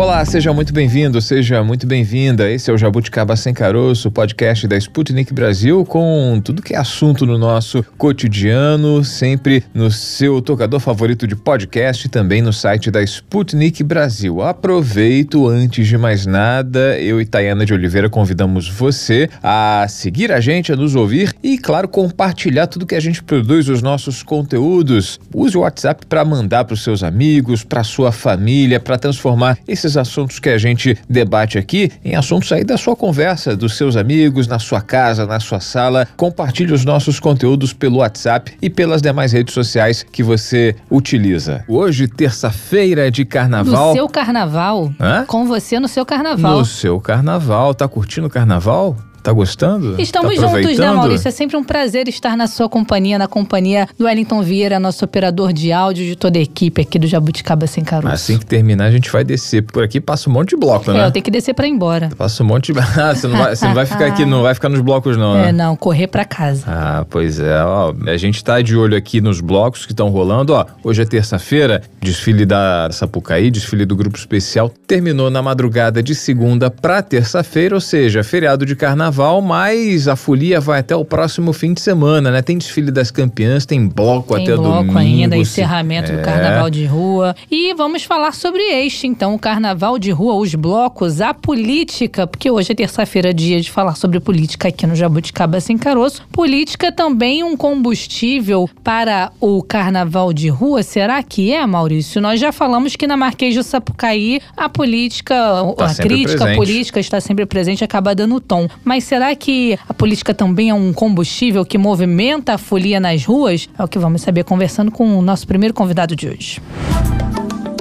Olá, seja muito bem-vindo, seja muito bem-vinda. Esse é o Jabuticaba Sem Caroço, podcast da Sputnik Brasil, com tudo que é assunto no nosso cotidiano, sempre no seu tocador favorito de podcast e também no site da Sputnik Brasil. Aproveito, antes de mais nada, eu e Tayana de Oliveira convidamos você a seguir a gente, a nos ouvir e, claro, compartilhar tudo que a gente produz, os nossos conteúdos. Use o WhatsApp para mandar para os seus amigos, para sua família, para transformar esses esses assuntos que a gente debate aqui em assuntos aí da sua conversa, dos seus amigos, na sua casa, na sua sala. Compartilhe os nossos conteúdos pelo WhatsApp e pelas demais redes sociais que você utiliza. Hoje, terça-feira de carnaval. No seu carnaval? Hã? Com você no seu carnaval. No seu carnaval. Tá curtindo o carnaval? Tá gostando? Estamos tá juntos, né, Maurício? É sempre um prazer estar na sua companhia, na companhia do Wellington Vieira, nosso operador de áudio, de toda a equipe aqui do Jabuticaba Sem Caroço. Assim que terminar, a gente vai descer. Por aqui passa um monte de bloco, né? É, eu tenho que descer pra ir embora. Passa um monte de... Ah, você não vai, você não vai ficar aqui, não vai ficar nos blocos não, né? É, não, correr pra casa. Ah, pois é. Ó, a gente tá de olho aqui nos blocos que estão rolando. Ó, hoje é terça-feira, desfile da Sapucaí, desfile do Grupo Especial, terminou na madrugada de segunda pra terça-feira, ou seja, feriado de carnaval, mas a folia vai até o próximo fim de semana, né? Tem desfile das campeãs, tem bloco tem até bloco domingo. ainda, encerramento é. do carnaval de rua. E vamos falar sobre este, então, o carnaval de rua, os blocos, a política, porque hoje é terça-feira, dia de falar sobre política aqui no Jabuticaba Sem Caroço. Política também um combustível para o carnaval de rua, será que é, Maurício? Nós já falamos que na Marquês do Sapucaí a política, Tá a crítica presente. política está sempre presente, acaba dando tom. Mas será que a política também é um combustível que movimenta a folia nas ruas? É o que vamos saber conversando com o nosso primeiro convidado de hoje.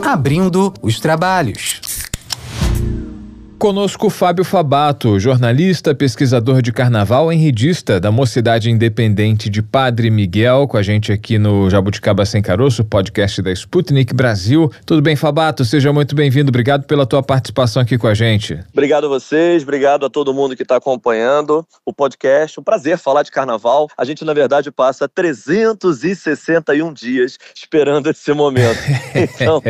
Abrindo os trabalhos. Conosco Fábio Fabato, jornalista, pesquisador de carnaval, enridista da Mocidade Independente de Padre Miguel, com a gente aqui no Jabuticaba Sem Caroço, podcast da Sputnik Brasil. Tudo bem, Fabato? Seja muito bem-vindo. Obrigado pela tua participação aqui com a gente. Obrigado a vocês, obrigado a todo mundo que está acompanhando o podcast. Um prazer falar de carnaval. A gente, na verdade, passa 361 dias esperando esse momento. Então,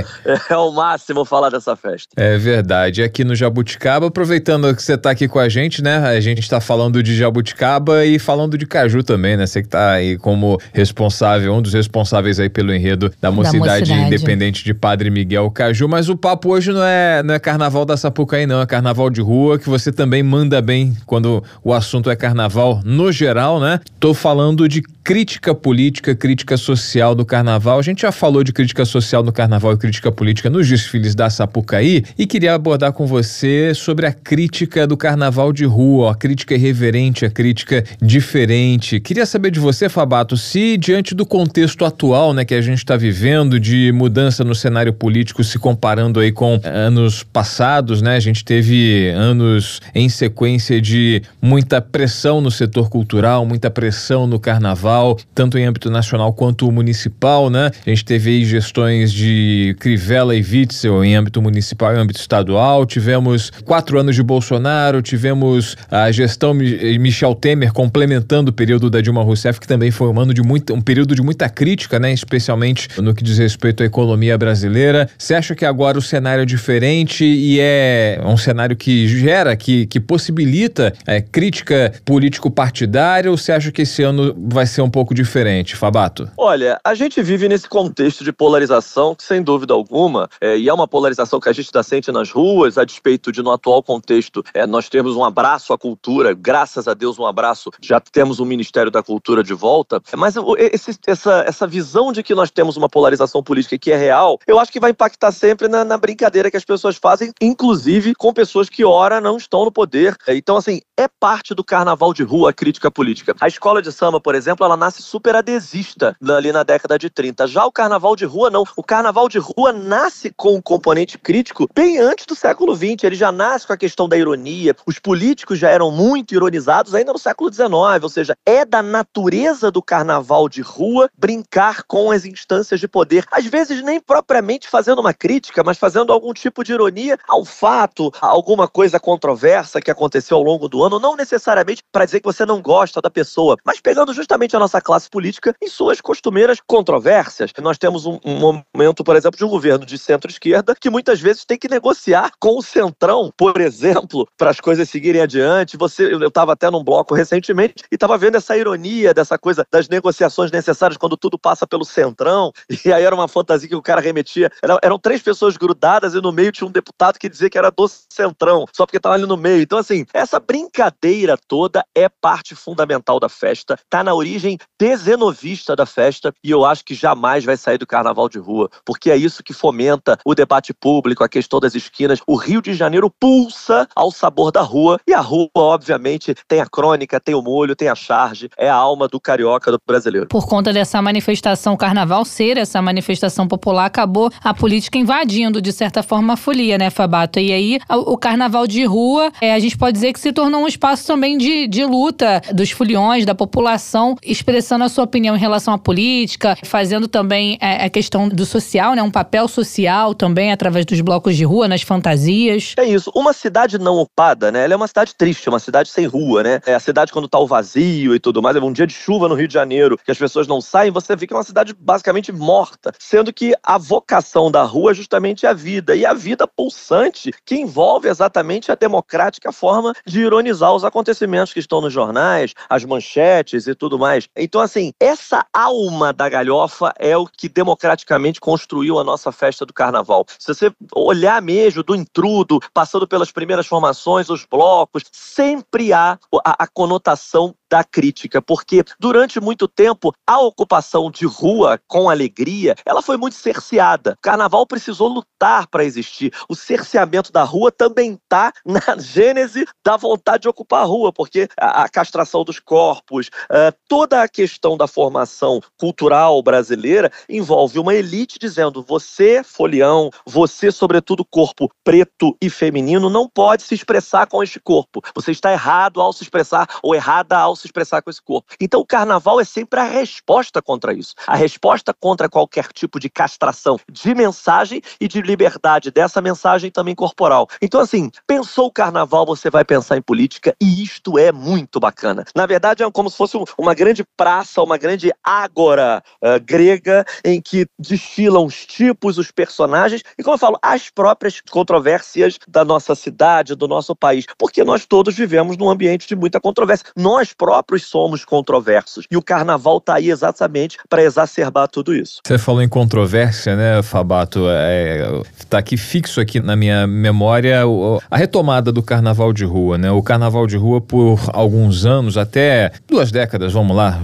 é o máximo falar dessa festa. É verdade. Aqui no Jabuticaba, aproveitando que você está aqui com a gente, né? A gente está falando de Jabuticaba e falando de Caju também, né? Você que está aí como responsável, um dos responsáveis aí pelo enredo da Mocidade, Mocidade. Independente de Padre Miguel Caju. Mas o papo hoje não é, não é carnaval da Sapucaí, não. É carnaval de rua, que você também manda bem quando o assunto é carnaval no geral, né? Tô falando de crítica política, crítica social do carnaval. A gente já falou de crítica social no carnaval e crítica política nos desfiles da Sapucaí e queria abordar com você sobre a crítica do carnaval de rua, a crítica irreverente, a crítica diferente. Queria saber de você, Fabato, se diante do contexto atual, né, que a gente está vivendo de mudança no cenário político, se comparando aí com anos passados, né, a gente teve anos em sequência de muita pressão no setor cultural, muita pressão no carnaval, tanto em âmbito nacional quanto municipal, né? A gente teve aí gestões de Crivella e Witzel em âmbito municipal e âmbito estadual, tivemos quatro anos de Bolsonaro, tivemos a gestão Mi- Michel Temer complementando o período da Dilma Rousseff, que também foi um ano de muito, um período de muita crítica, né? Especialmente no que diz respeito à economia brasileira. Você acha que agora o cenário é diferente e é um cenário que gera, que, que possibilita é, crítica político-partidária ou você acha que esse ano vai ser um pouco diferente, Fabato? Olha, a gente vive nesse contexto de polarização que, sem dúvida alguma, é, e é uma polarização que a gente está sente nas ruas, a despeito de, no atual contexto, é, nós temos um abraço à cultura, graças a Deus, um abraço, já temos o Ministério da Cultura de volta, mas esse- essa, essa visão de que nós temos uma polarização política que é real, eu acho que vai impactar sempre na, na brincadeira que as pessoas fazem, inclusive com pessoas que, ora, não estão no poder. É, Então, assim, é parte do carnaval de rua a crítica política. A escola de samba, por exemplo, ela nasce super adesista ali na década de 30. Já o carnaval de rua, não. O carnaval de rua nasce com um componente crítico bem antes do século XX. Ele já nasce com a questão da ironia. Os políticos já eram muito ironizados ainda no século XIX, ou seja, é da natureza do carnaval de rua brincar com as instâncias de poder. Às vezes nem propriamente fazendo uma crítica, mas fazendo algum tipo de ironia ao fato, a alguma coisa controversa que aconteceu ao longo do ano, não necessariamente para dizer que você não gosta da pessoa, mas pegando justamente a nossa classe política em suas costumeiras controvérsias. Nós temos um, um momento, por exemplo, de um governo de centro-esquerda que muitas vezes tem que negociar com o centrão, por exemplo, para as coisas seguirem adiante. Você, eu estava até num bloco recentemente e estava vendo essa ironia dessa coisa das negociações necessárias quando tudo passa pelo centrão. E aí era uma fantasia que o cara remetia. Era, eram três pessoas grudadas e no meio tinha um deputado que dizia que era do centrão, só porque estava ali no meio. Então, assim, essa brincadeira toda é parte fundamental da festa, tá na origem dezenovista da festa e eu acho que jamais vai sair do carnaval de rua, porque é isso que fomenta o debate público, a questão das esquinas. O Rio de Janeiro pulsa ao sabor da rua e a rua, obviamente, tem a crônica, tem o molho, tem a charge, é a alma do carioca, do brasileiro. Por conta dessa manifestação carnaval ser essa manifestação popular, acabou a política invadindo, de certa forma, a folia, né, Fabato? E aí, o carnaval de rua, é, a gente pode dizer que se tornou um espaço também de, de luta dos foliões, da população, expressando a sua opinião em relação à política, fazendo também é, a questão do social, né, um papel social também através dos blocos de rua, nas fantasias. É isso. Uma cidade não ocupada, né, ela é uma cidade triste, uma cidade sem rua, né? É a cidade quando tá o vazio e tudo mais, é um dia de chuva no Rio de Janeiro, que as pessoas não saem, você vê que é uma cidade basicamente morta, sendo que a vocação da rua é justamente a vida, e a vida pulsante que envolve exatamente a democrática forma de ironizar os acontecimentos que estão nos jornais, as manchetes e tudo mais. Então, assim, essa alma da galhofa é o que democraticamente construiu a nossa festa do carnaval. Se você olhar mesmo do intrudo, passando pelas primeiras formações, os blocos, sempre há a, a conotação da crítica, porque durante muito tempo a ocupação de rua com alegria, ela foi muito cerceada. O carnaval precisou lutar para existir. O cerceamento da rua também está na gênese da vontade de ocupar a rua, porque a, a castração dos corpos, uh, toda a questão da formação cultural brasileira envolve uma elite dizendo: você, folião, você, sobretudo, corpo preto e feminino, não pode se expressar com este corpo. Você está errado ao se expressar ou errada ao se expressar com esse corpo. Então o carnaval é sempre a resposta contra isso. A resposta contra qualquer tipo de castração de mensagem e de liberdade dessa mensagem também corporal. Então assim, pensou o carnaval, você vai pensar em política e isto é muito bacana. Na verdade é como se fosse uma grande praça, uma grande ágora uh, grega em que desfilam os tipos, os personagens e como eu falo, as próprias controvérsias da nossa cidade, do nosso país, porque nós todos vivemos num ambiente de muita controvérsia. Nós próprios somos controversos. E o carnaval está aí exatamente para exacerbar tudo isso. Você falou em controvérsia, né, Fabato? É, tá aqui fixo aqui na minha memória a retomada do carnaval de rua, né? O carnaval de rua por alguns anos, até duas décadas, vamos lá,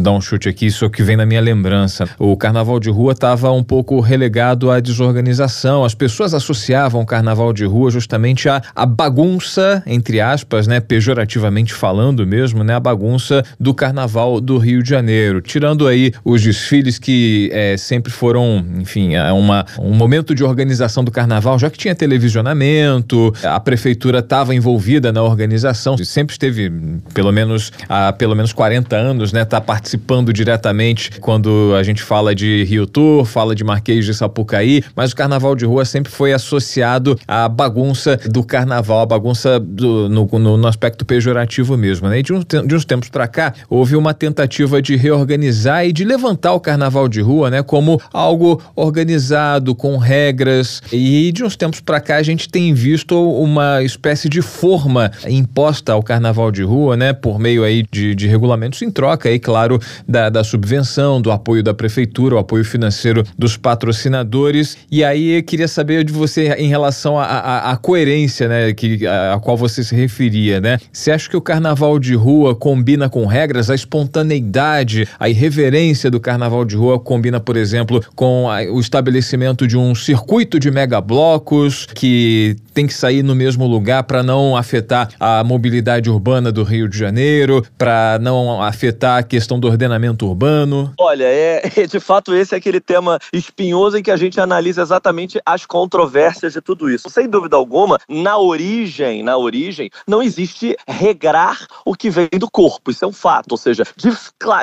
dar um chute aqui, isso que vem na minha lembrança. O carnaval de rua estava um pouco relegado à desorganização. As pessoas associavam o carnaval de rua justamente à, à bagunça, entre aspas, né, pejorativamente falando mesmo, mesmo, né? A bagunça do carnaval do Rio de Janeiro. Tirando aí os desfiles que é, sempre foram, enfim, é uma, um momento de organização do carnaval, já que tinha televisionamento, a prefeitura estava envolvida na organização, sempre esteve, pelo menos há pelo menos 40 anos, né? Tá participando diretamente quando a gente fala de Rio Tour, fala de Marquês de Sapucaí, mas o carnaval de rua sempre foi associado à bagunça do carnaval, a bagunça do, no, no, no aspecto pejorativo mesmo, né? E de um de uns tempos para cá, houve uma tentativa de reorganizar e de levantar o carnaval de rua, né, como algo organizado, com regras. E de uns tempos para cá a gente tem visto uma espécie de forma imposta ao carnaval de rua, né, por meio aí de, de regulamentos em troca, aí, claro, da, da subvenção, do apoio da prefeitura, o apoio financeiro dos patrocinadores. E aí eu queria saber de você em relação à coerência, né, que, a, a qual você se referia, né? Você acha que o carnaval de rua rua combina com regras, a espontaneidade, a irreverência do carnaval de rua combina, por exemplo, com a, o estabelecimento de um circuito de megablocos que tem que sair no mesmo lugar para não afetar a mobilidade urbana do Rio de Janeiro, para não afetar a questão do ordenamento urbano? Olha, é, de fato esse é aquele tema espinhoso em que a gente analisa exatamente as controvérsias de tudo isso. Sem dúvida alguma, na origem, na origem, não existe regrar o que vem do corpo, isso é um fato, ou seja, de,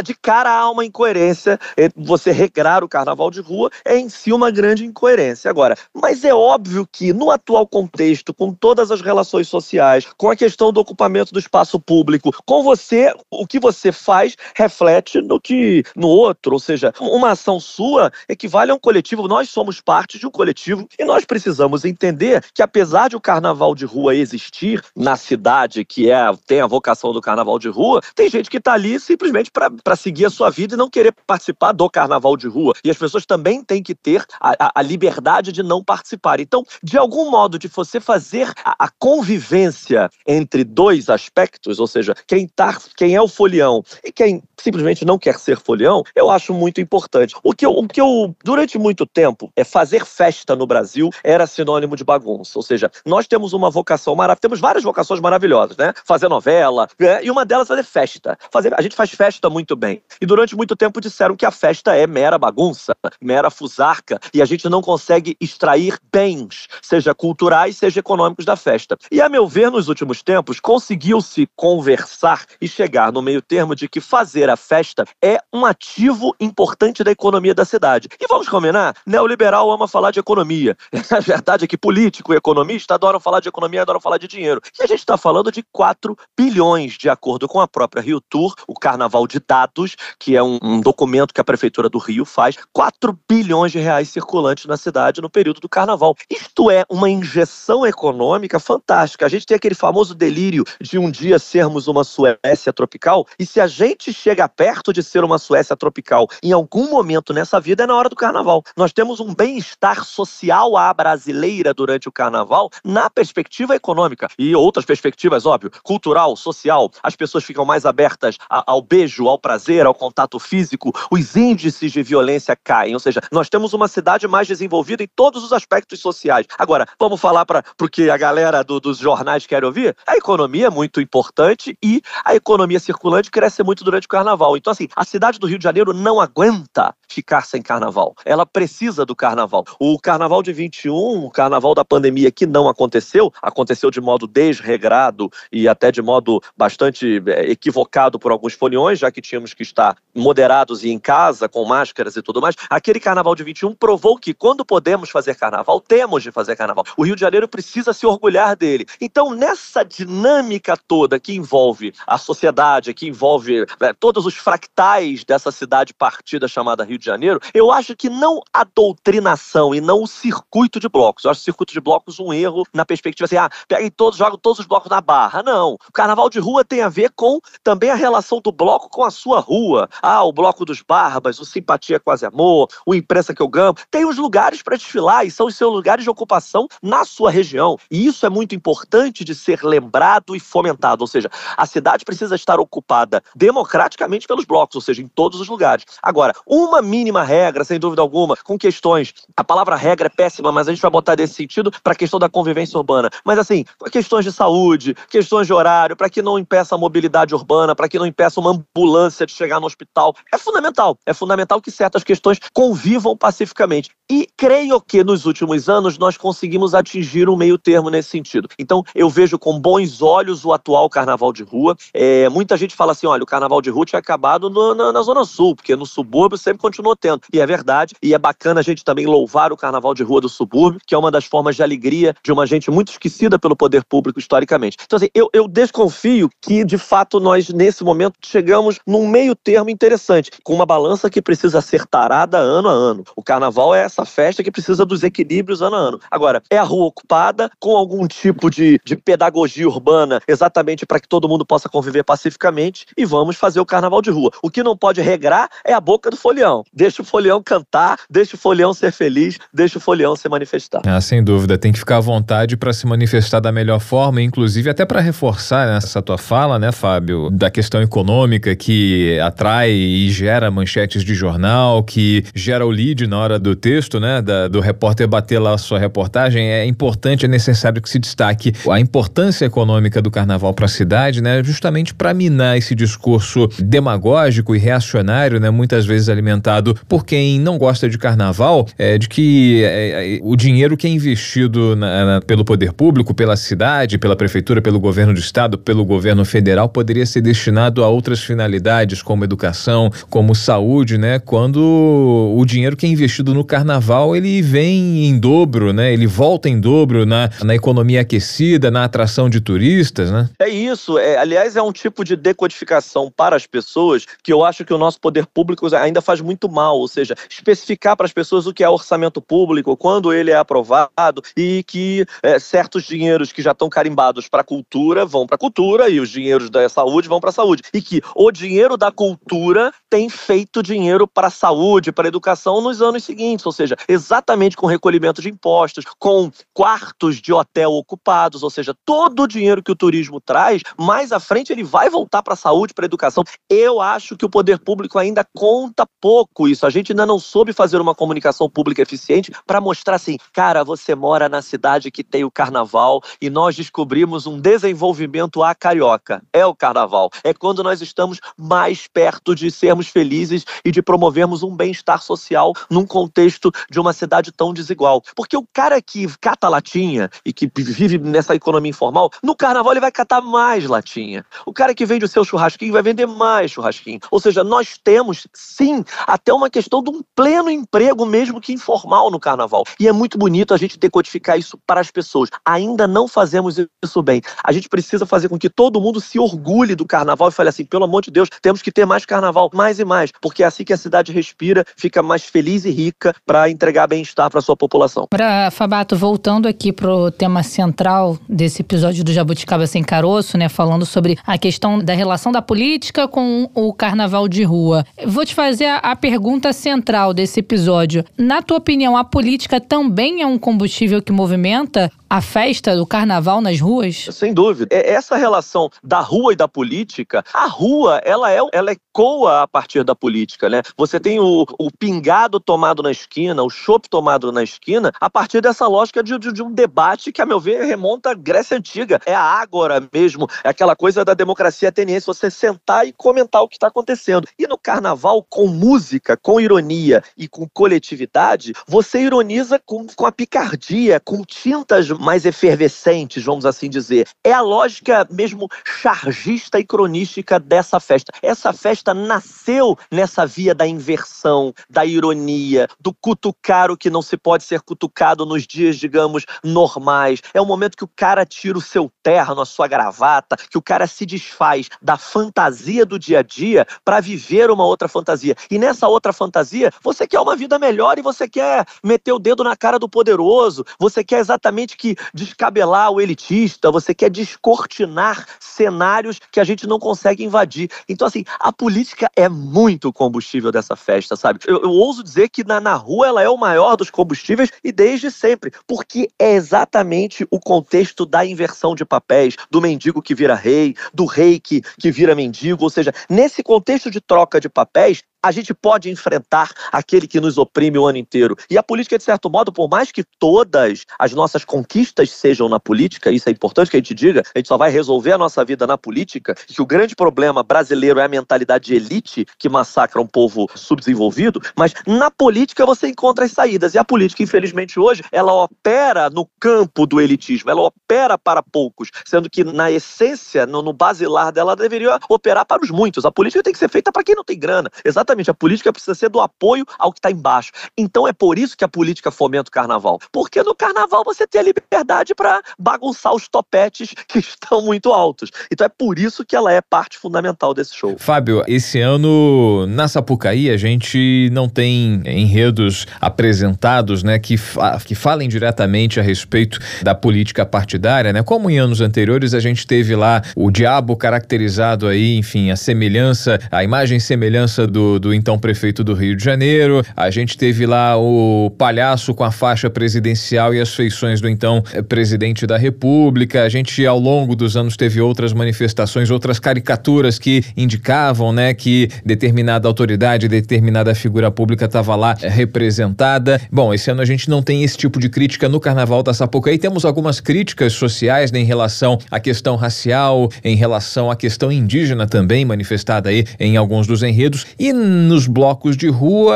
de cara há uma incoerência, você regrar o carnaval de rua é em si uma grande incoerência. Agora, mas é óbvio que no atual contexto, com todas as relações sociais, com a questão do ocupamento do espaço público, com você, o que você faz reflete no que no outro, ou seja, uma ação sua equivale a um coletivo. Nós somos parte de um coletivo e nós precisamos entender que apesar de o carnaval de rua existir na cidade, que é tem a vocação do carnaval de rua, tem gente que está ali simplesmente para seguir a sua vida e não querer participar do carnaval de rua. E as pessoas também têm que ter a, a, a liberdade de não participar. Então, de algum modo, de você fazer a, a convivência entre dois aspectos, ou seja, quem, tá, quem é o folião e quem simplesmente não quer ser folião, eu acho muito importante. O que eu, o que eu durante muito tempo, é fazer festa no Brasil era sinônimo de bagunça. Ou seja, nós temos uma vocação maravilhosa, temos várias vocações maravilhosas, né? Fazer novela, né? e uma delas é fazer festa. Fazer, a gente faz festa muito bem. E durante muito tempo disseram que a festa é mera bagunça, mera fusarca, e a gente não consegue extrair bens, seja culturais, seja econômicos da festa. E a meu ver, nos últimos tempos, conseguiu-se conversar e chegar no meio termo de que fazer a festa é um ativo importante da economia da cidade. E vamos combinar? Neoliberal ama falar de economia. A verdade é que político e economista adoram falar de economia, adoram falar de dinheiro. E a gente está falando de 4 bilhões, de acordo com a própria Rio Tour, o Carnaval de Dados, que é um, um documento que a Prefeitura do Rio faz, 4 bilhões de reais circulantes na cidade no período do Carnaval. Isto é uma injeção econômica fantástica. A gente tem aquele famoso delírio de um dia sermos uma Suécia tropical, e se a gente chega perto de ser uma Suécia tropical em algum momento nessa vida, é na hora do Carnaval. Nós temos um bem-estar social à brasileira durante o Carnaval na perspectiva econômica e outras perspectivas, óbvio, cultural, social. As pessoas ficam mais abertas ao beijo, ao prazer, ao contato físico. Os índices de violência caem, ou seja, nós temos uma cidade mais desenvolvida em todos os aspectos sociais. Agora, vamos falar para o que a galera do, dos jornais quer ouvir? A economia é muito importante e a economia circulante cresce muito durante o Carnaval. Então, assim, a cidade do Rio de Janeiro não aguenta ficar sem Carnaval. Ela precisa do Carnaval. O Carnaval de 21, o Carnaval da pandemia que não aconteceu, aconteceu de modo desregrado e até de modo bastante é, equivocado por alguns foliões, já que tínhamos que estar moderados e em casa, com máscaras e tudo mais. Aquele Carnaval de 21 provou que quando podemos fazer Carnaval, temos de fazer Carnaval. O Rio de Janeiro precisa se orgulhar dele. Então, nessa dinâmica toda que envolve a sociedade, que envolve é, todos os fractais dessa cidade partida chamada Rio de Janeiro, eu acho que não a doutrinação e não o circuito de blocos. Eu acho o circuito de blocos um erro na perspectiva assim, ah, peguem todos, jogam todos os blocos na barra. Não. O carnaval de rua tem a ver com também a relação do bloco com a sua rua. Ah, o bloco dos barbas, o simpatia quase amor, o imprensa que eu gamo. Tem os lugares para desfilar e são os seus lugares de ocupação na sua região. E isso é muito importante de ser lembrado e fomentado. Ou seja, a cidade precisa estar ocupada democraticamente pelos blocos, ou seja, em todos os lugares. Agora, uma mínima regra, sem dúvida alguma, com questões. A palavra regra é péssima, mas a gente vai botar desse sentido para a questão da convivência urbana. Mas assim, questões de saúde, questões de horário, para que não impeça a mobilidade urbana, para que não impeça uma ambulância de chegar no hospital. É fundamental. É fundamental que certas questões convivam pacificamente. E creio que nos últimos anos nós conseguimos atingir um meio termo nesse sentido. Então, eu vejo com bons olhos o atual carnaval de rua. É, muita gente fala assim: olha, o carnaval de rua tinha acabado no, na, na Zona Sul, porque no subúrbio sempre continuou tendo. E é verdade. E é bacana a gente também louvar o carnaval de rua do subúrbio, que é uma das formas de alegria de uma gente muito esquecida pelo poder público historicamente. Então, assim, eu, eu desconfio que, de fato, nós, nesse momento, chegamos num meio termo interessante, com uma balança que precisa ser tarada ano a ano. O carnaval é essa festa que precisa dos equilíbrios ano a ano. Agora, é a rua ocupada com algum tipo de, de pedagogia urbana, exatamente para que todo mundo possa conviver pacificamente e vamos fazer o carnaval de rua. O que não pode regrar é a boca do folião. Deixa o folião cantar, deixa o folião ser feliz, deixa o folião se manifestar. Ah, sem dúvida, tem que ficar à vontade para se manifestar da melhor forma, inclusive até para reforçar essa tua fala, né, Fábio, da questão econômica que atrai e gera manchetes de jornal, que gera o lead na hora do texto, né, da, do repórter bater lá a sua reportagem, é importante, é necessário que se destaque a importância econômica do carnaval para a cidade, né, justamente para minar esse discurso demagógico e reacionário, né, muitas vezes alimentado por quem não gosta de carnaval, é, de que é, é o dinheiro que é investido na, na, pelo poder público, pela cidade, pela prefeitura, pelo governo do estado, pelo governo federal, poderia ser destinado a outras finalidades, como educação, como saúde, né? Quando o dinheiro que é investido no carnaval, ele vem em dobro, né? Ele volta em dobro na, na economia aquecida, na atração de turistas, né? É isso. É, aliás, é um tipo de decodificação para as pessoas que eu acho que o nosso poder público ainda faz muito mal, ou seja, especificar para as pessoas o que é orçamento público, quando ele é aprovado e que é, certos dinheiros que já estão carimbados para a cultura vão para a cultura e os dinheiros da saúde vão para a saúde. E que o dinheiro da cultura tem feito dinheiro para a saúde, para a educação nos anos seguintes, ou seja, exatamente com recolhimento de impostos, com quartos de hotel ocupados, ou seja, todo o dinheiro que o turismo traz, mais à frente ele vai voltar para a saúde, para a educação. Eu acho que o poder público ainda conta pouco isso. A gente ainda não soube fazer uma comunicação pública eficiente para mostrar assim, cara, você mora na cidade que tem o carnaval e nós descobrimos um desenvolvimento a carioca. É o carnaval. É quando nós estamos mais perto de sermos felizes e de promovermos um bem-estar social num contexto de uma cidade tão desigual. Porque o cara que cata latinha e que vive nessa economia informal, no carnaval ele vai catar mais latinha. O cara que vende o seu churrasquinho vai vender mais churrasquinho. Ou seja, nós temos sim até uma questão de um pleno emprego mesmo que informal no carnaval. E é muito bonito a gente decodificar isso para as pessoas. Ainda não fazemos isso bem. A gente precisa fazer com que todo mundo se orgulhe do carnaval e fale assim: pelo amor de Deus, temos que ter mais carnaval, mais e mais, porque é assim que a cidade respira, fica mais feliz e rica para entregar bem-estar para sua população. Para Fabato, voltando aqui para o tema central desse episódio do Jabuticaba Sem Caroço, né, falando sobre a questão da relação da política com o carnaval de rua. Vou te fazer a, a pergunta central desse episódio. Na tua opinião, a política também é um combustível que movimenta a festa do carnaval nas ruas? Sem dúvida. É essa relação da rua e da política, a rua, ela é, ela ecoa a partir da política, né? Você tem o, o pingado tomado na esquina, o chopp tomado na esquina, a partir dessa lógica de, de, de, um debate que, a meu ver, remonta à Grécia Antiga. É a ágora mesmo, é aquela coisa da democracia ateniense, você sentar e comentar o que está acontecendo. E no carnaval, com música, com ironia e com coletividade, você ironiza com, com a picardia, com tintas mais efervescentes, vamos assim dizer. É a lógica mesmo chargista e cronística dessa festa. Essa festa nasceu nessa via da inversão, da ironia, do cutucar o que não se pode ser cutucado nos dias, digamos, normais. É o momento que o cara tira o seu terno, a sua gravata, que o cara se desfaz da fantasia do dia a dia para viver uma outra fantasia. E nessa outra fantasia, você quer uma vida melhor e você quer meter o dedo na cara do poderoso, você quer exatamente que que descabelar o elitista, você quer descortinar cenários que a gente não consegue invadir. Então, assim, a política é muito combustível dessa festa, sabe? Eu, eu ouso dizer que na, na rua ela é o maior dos combustíveis e desde sempre, porque é exatamente o contexto da inversão de papéis, do mendigo que vira rei, do rei que, que vira mendigo, ou seja, nesse contexto de troca de papéis, a gente pode enfrentar aquele que nos oprime o ano inteiro. E a política, de certo modo, por mais que todas as nossas conquistas sejam na política, isso é importante que a gente diga, a gente só vai resolver a nossa vida na política, que o grande problema brasileiro é a mentalidade de elite que massacra um povo subdesenvolvido, mas na política você encontra as saídas. E a política, infelizmente, hoje, ela opera no campo do elitismo, ela opera para poucos, sendo que na essência, no, no basilar dela, ela deveria operar para os muitos. A política tem que ser feita para quem não tem grana. Exatamente Exatamente, a política precisa ser do apoio ao que está embaixo. Então é por isso que a política fomenta o carnaval. Porque no carnaval você tem a liberdade para bagunçar os topetes que estão muito altos. Então é por isso que ela é parte fundamental desse show. Fábio, esse ano na Sapucaí a gente não tem enredos apresentados, né, que, fa que falem diretamente a respeito da política partidária, né? Como em anos anteriores a gente teve lá o diabo caracterizado aí, enfim, a semelhança, a imagem e semelhança do do, então prefeito do Rio de Janeiro. A gente teve lá o palhaço com a faixa presidencial e as feições do então eh, presidente da República. A gente, ao longo dos anos, teve outras manifestações, outras caricaturas que indicavam, né, que determinada autoridade, determinada figura pública estava lá eh, representada. Bom, esse ano a gente não tem esse tipo de crítica no Carnaval da Sapucaí. Temos algumas críticas sociais né, em relação à questão racial, em relação à questão indígena também manifestada aí em alguns dos enredos e nos blocos de rua,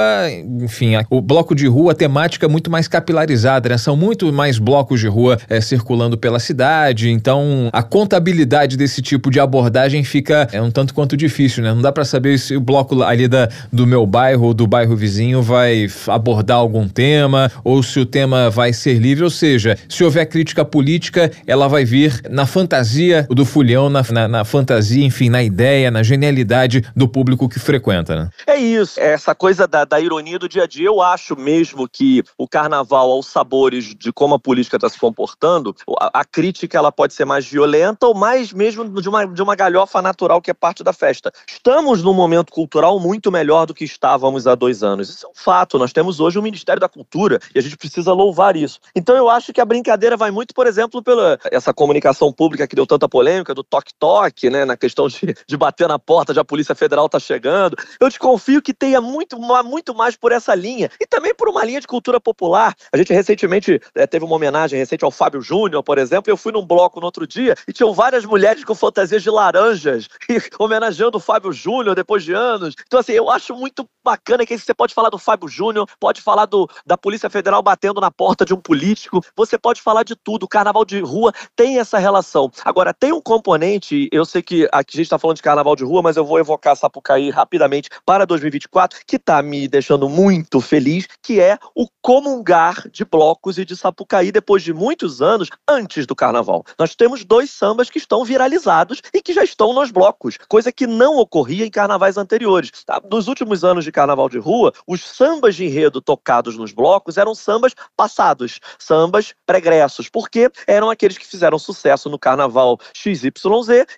enfim, o bloco de rua, a temática é muito mais capilarizada, né? São muito mais blocos de rua é, circulando pela cidade, então a contabilidade desse tipo de abordagem fica é um tanto quanto difícil, né? Não dá para saber se o bloco ali da, do meu bairro ou do bairro vizinho vai abordar algum tema ou se o tema vai ser livre, ou seja, se houver crítica política, ela vai vir na fantasia do fulhão, na, na, na fantasia, enfim, na ideia, na genialidade do público que frequenta, né? É isso, essa coisa da, da ironia do dia a dia. Eu acho mesmo que o carnaval, aos sabores de como a política está se comportando, a, a, crítica ela pode ser mais violenta ou mais mesmo de uma, de uma galhofa natural que é parte da festa. Estamos num momento cultural muito melhor do que estávamos há dois anos. Isso é um fato. Nós temos hoje o Ministério da Cultura e a gente precisa louvar isso. Então eu acho que a brincadeira vai muito, por exemplo, pela essa comunicação pública que deu tanta polêmica do toque-toque, né, na questão de, de bater na porta de a Polícia Federal tá chegando. Eu desconfio que tenha muito, muito mais por essa linha e também por uma linha de cultura popular. A gente recentemente é, teve uma homenagem recente ao Fábio Júnior, por exemplo. Eu fui num bloco no outro dia e tinham várias mulheres com fantasias de laranjas e homenageando o Fábio Júnior depois de anos. Então, assim, eu acho muito bacana que você pode falar do Fábio Júnior, pode falar do, da Polícia Federal batendo na porta de um político, você pode falar de tudo. O carnaval de rua tem essa relação. Agora, tem um componente, eu sei que aqui a gente está falando de carnaval de rua, mas eu vou evocar Sapucaí rapidamente para 2024, que está me deixando muito feliz, que é o comungar de blocos e de Sapucaí depois de muitos anos antes do carnaval. Nós temos dois sambas que estão viralizados e que já estão nos blocos, coisa que não ocorria em carnavais anteriores. Tá? Nos últimos anos de carnaval de rua, os sambas de enredo tocados nos blocos eram sambas passados, sambas pregressos, porque eram aqueles que fizeram sucesso no carnaval XYZ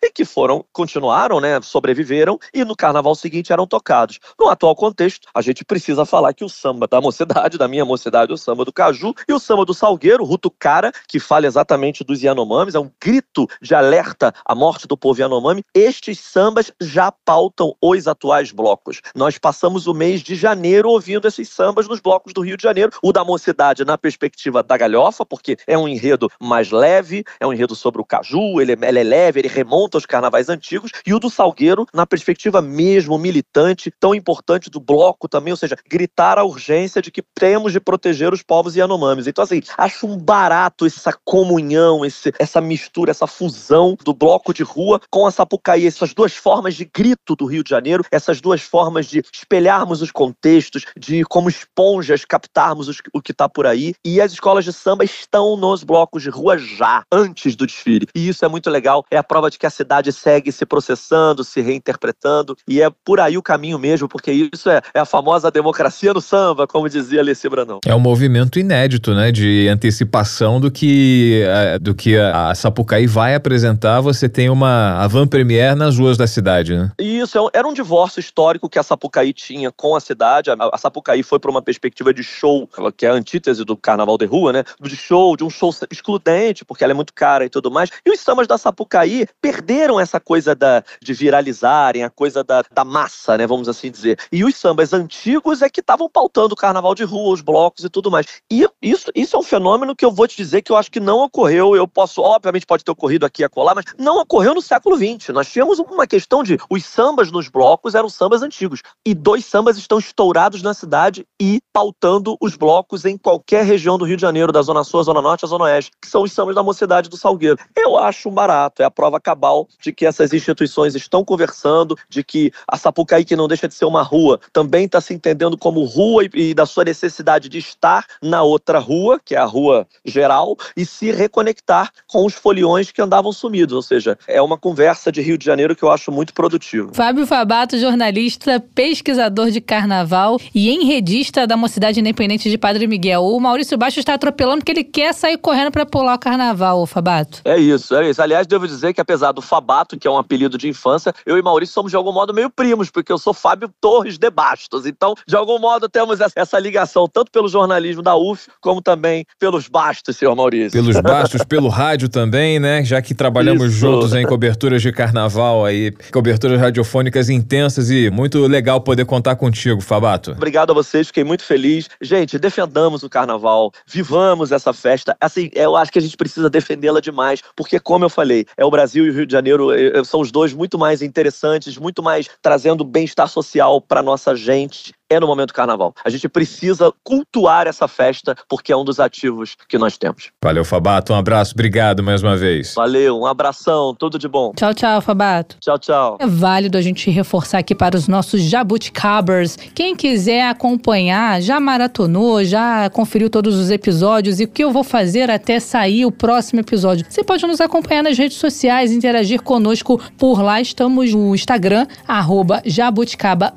e que foram, continuaram, né, sobreviveram e no carnaval seguinte eram tocados. No atual contexto, a gente precisa falar que o samba da mocidade, da minha mocidade, o samba do Caju e o samba do Salgueiro, Ruto Cara, que fala exatamente dos Yanomamis, é um grito de alerta à morte do povo Yanomami, estes sambas já pautam os atuais blocos. Nós passamos o mês de janeiro ouvindo esses sambas nos blocos do Rio de Janeiro, o da mocidade na perspectiva da galhofa, porque é um enredo mais leve, é um enredo sobre o Caju, ele, é, ele é leve, ele remonta aos carnavais antigos, e o do Salgueiro na perspectiva mesmo militante, tão importante do bloco também, ou seja, gritar a urgência de que temos de proteger os povos Yanomamis. Então, assim, acho um barato essa comunhão, esse, essa mistura, essa fusão do bloco de rua com a Sapucaí, essas duas formas de grito do Rio de Janeiro, essas duas formas de espelharmos os contextos, de como esponjas captarmos os, o que está por aí. E as escolas de samba estão nos blocos de rua já, antes do desfile. E isso é muito legal, é a prova de que a cidade segue se processando, se reinterpretando, e é por aí o caminho mesmo, porque isso é, é a famosa democracia no samba, como dizia Alessia Branão. É um movimento inédito, né, de antecipação do que, do que a Sapucaí vai apresentar. Você tem uma avant premiere nas ruas da cidade, né? Isso, é era um divórcio histórico que a Sapucaí tinha com a cidade. A, a Sapucaí foi para uma perspectiva de show, que é a antítese do carnaval de rua, né? De show, de um show excludente, porque ela é muito cara e tudo mais. E os sambas da Sapucaí perderam essa coisa da, de viralizarem, a coisa da, da massa, né? Vamos assim dizer. E os sambas antigos é que estavam pautando o carnaval de rua, os blocos e tudo mais. E isso, isso é um fenômeno que eu vou te dizer que eu acho que não ocorreu. Eu posso, obviamente, pode ter ocorrido aqui e acolá, mas não ocorreu no século XX. Nós tínhamos uma questão de os sambas nos blocos eram sambas antigos. E dois sambas estão estourados na cidade e pautando os blocos em qualquer região do Rio de Janeiro, da Zona Sul, Zona Norte, a Zona Oeste, que são os sambas da mocidade do Salgueiro. Eu acho barato, é a prova cabal de que essas instituições estão conversando, de que a Sapucaí, que não deixa de ser uma rua, também está se entendendo como rua e, e da sua necessidade de estar na outra rua, que é a rua geral, e se reconectar com os foliões que andavam sumidos. Ou seja, é uma conversa de Rio de Janeiro que eu acho muito produtivo. Fábio Fabato, jornalista, pesquisador de carnaval e enredista da Mocidade Independente de Padre Miguel. O Maurício Baixo está atropelando porque ele quer sair correndo para pular o carnaval, Fabato. É isso, é isso. Aliás, devo dizer que apesar do Fabato, que é um apelido de infância, eu e Maurício somos de algum modo meio primos, porque eu sou Fábio Fábio Torres de Bastos. Então, de algum modo, temos essa ligação, tanto pelo jornalismo da UF, como também pelos Bastos, senhor Maurício. Pelos Bastos, pelo rádio também, né? Já que trabalhamos Isso. juntos em coberturas de carnaval aí, coberturas radiofônicas intensas e muito legal poder contar contigo, Fabato. Obrigado a vocês, fiquei muito feliz. Gente, defendamos o carnaval, vivamos essa festa. Assim, eu acho que a gente precisa defendê-la demais, porque, como eu falei, é o Brasil e o Rio de Janeiro eh, eh, são os dois muito mais interessantes, muito mais trazendo bem-estar social para nossa gente é no momento do carnaval. A gente precisa cultuar essa festa porque é um dos ativos que nós temos. Valeu, Fabato. Um abraço. Obrigado mais uma vez. Valeu. Um abração. Tudo de bom. Tchau, tchau, Fabato. Tchau, tchau. É válido a gente reforçar aqui para os nossos jabuticabers. Quem quiser acompanhar, já maratonou, já conferiu todos os episódios e o que eu vou fazer até sair o próximo episódio. Você pode nos acompanhar nas redes sociais, interagir conosco por lá. Estamos no Instagram, arroba jabuticaba,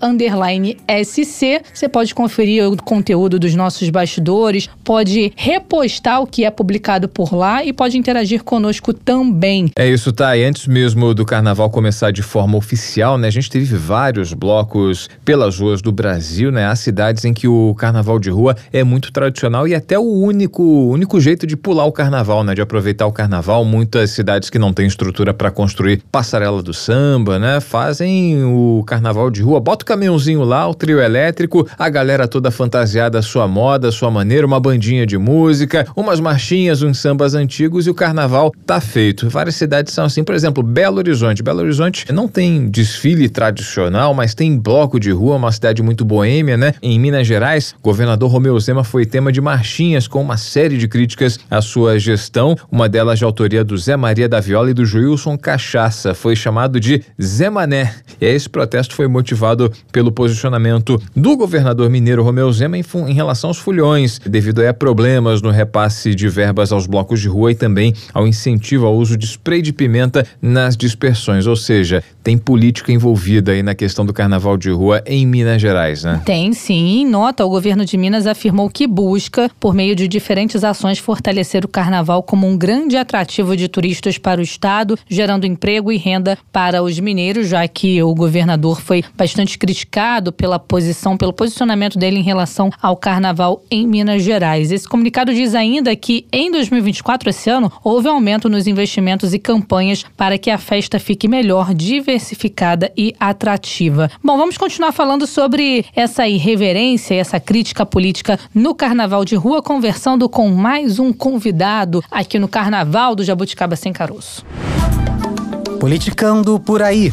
SC você pode conferir o conteúdo dos nossos bastidores, pode repostar o que é publicado por lá e pode interagir conosco também. É isso, tá. E antes mesmo do carnaval começar de forma oficial, né? A gente teve vários blocos pelas ruas do Brasil, né? Há cidades em que o carnaval de rua é muito tradicional e até o único, único jeito de pular o carnaval, né? De aproveitar o carnaval. Muitas cidades que não têm estrutura para construir passarela do samba, né? Fazem o carnaval de rua, bota o caminhãozinho lá, o trio elétrico elétrico, a galera toda fantasiada sua moda, sua maneira, uma bandinha de música, umas marchinhas, uns sambas antigos e o carnaval tá feito. Várias cidades são assim, por exemplo, Belo Horizonte. Belo Horizonte não tem desfile tradicional, mas tem bloco de rua, uma cidade muito boêmia, né? Em Minas Gerais, governador Romeu Zema foi tema de marchinhas com uma série de críticas à sua gestão, uma delas de autoria do Zé Maria da Viola e do Joilson Cachaça. Foi chamado de Zé Mané. E esse protesto foi motivado pelo posicionamento do governador mineiro Romeu Zema em, em relação aos fulhões, devido a problemas no repasse de verbas aos blocos de rua e também ao incentivo ao uso de spray de pimenta nas dispersões. Ou seja, tem política envolvida aí na questão do carnaval de rua em Minas Gerais, né? Tem sim. Em nota, o governo de Minas afirmou que busca, por meio de diferentes ações, fortalecer o carnaval como um grande atrativo de turistas para o estado, gerando emprego e renda para os mineiros, já que o governador foi bastante criticado pela posição pelo posicionamento dele em relação ao carnaval em Minas Gerais. Esse comunicado diz ainda que em 2024, esse ano, houve aumento nos investimentos e campanhas para que a festa fique melhor, diversificada e atrativa. Bom, vamos continuar falando sobre essa irreverência e essa crítica política no carnaval de rua, conversando com mais um convidado aqui no Carnaval do Jabuticaba Sem Caroço. Politicando por aí.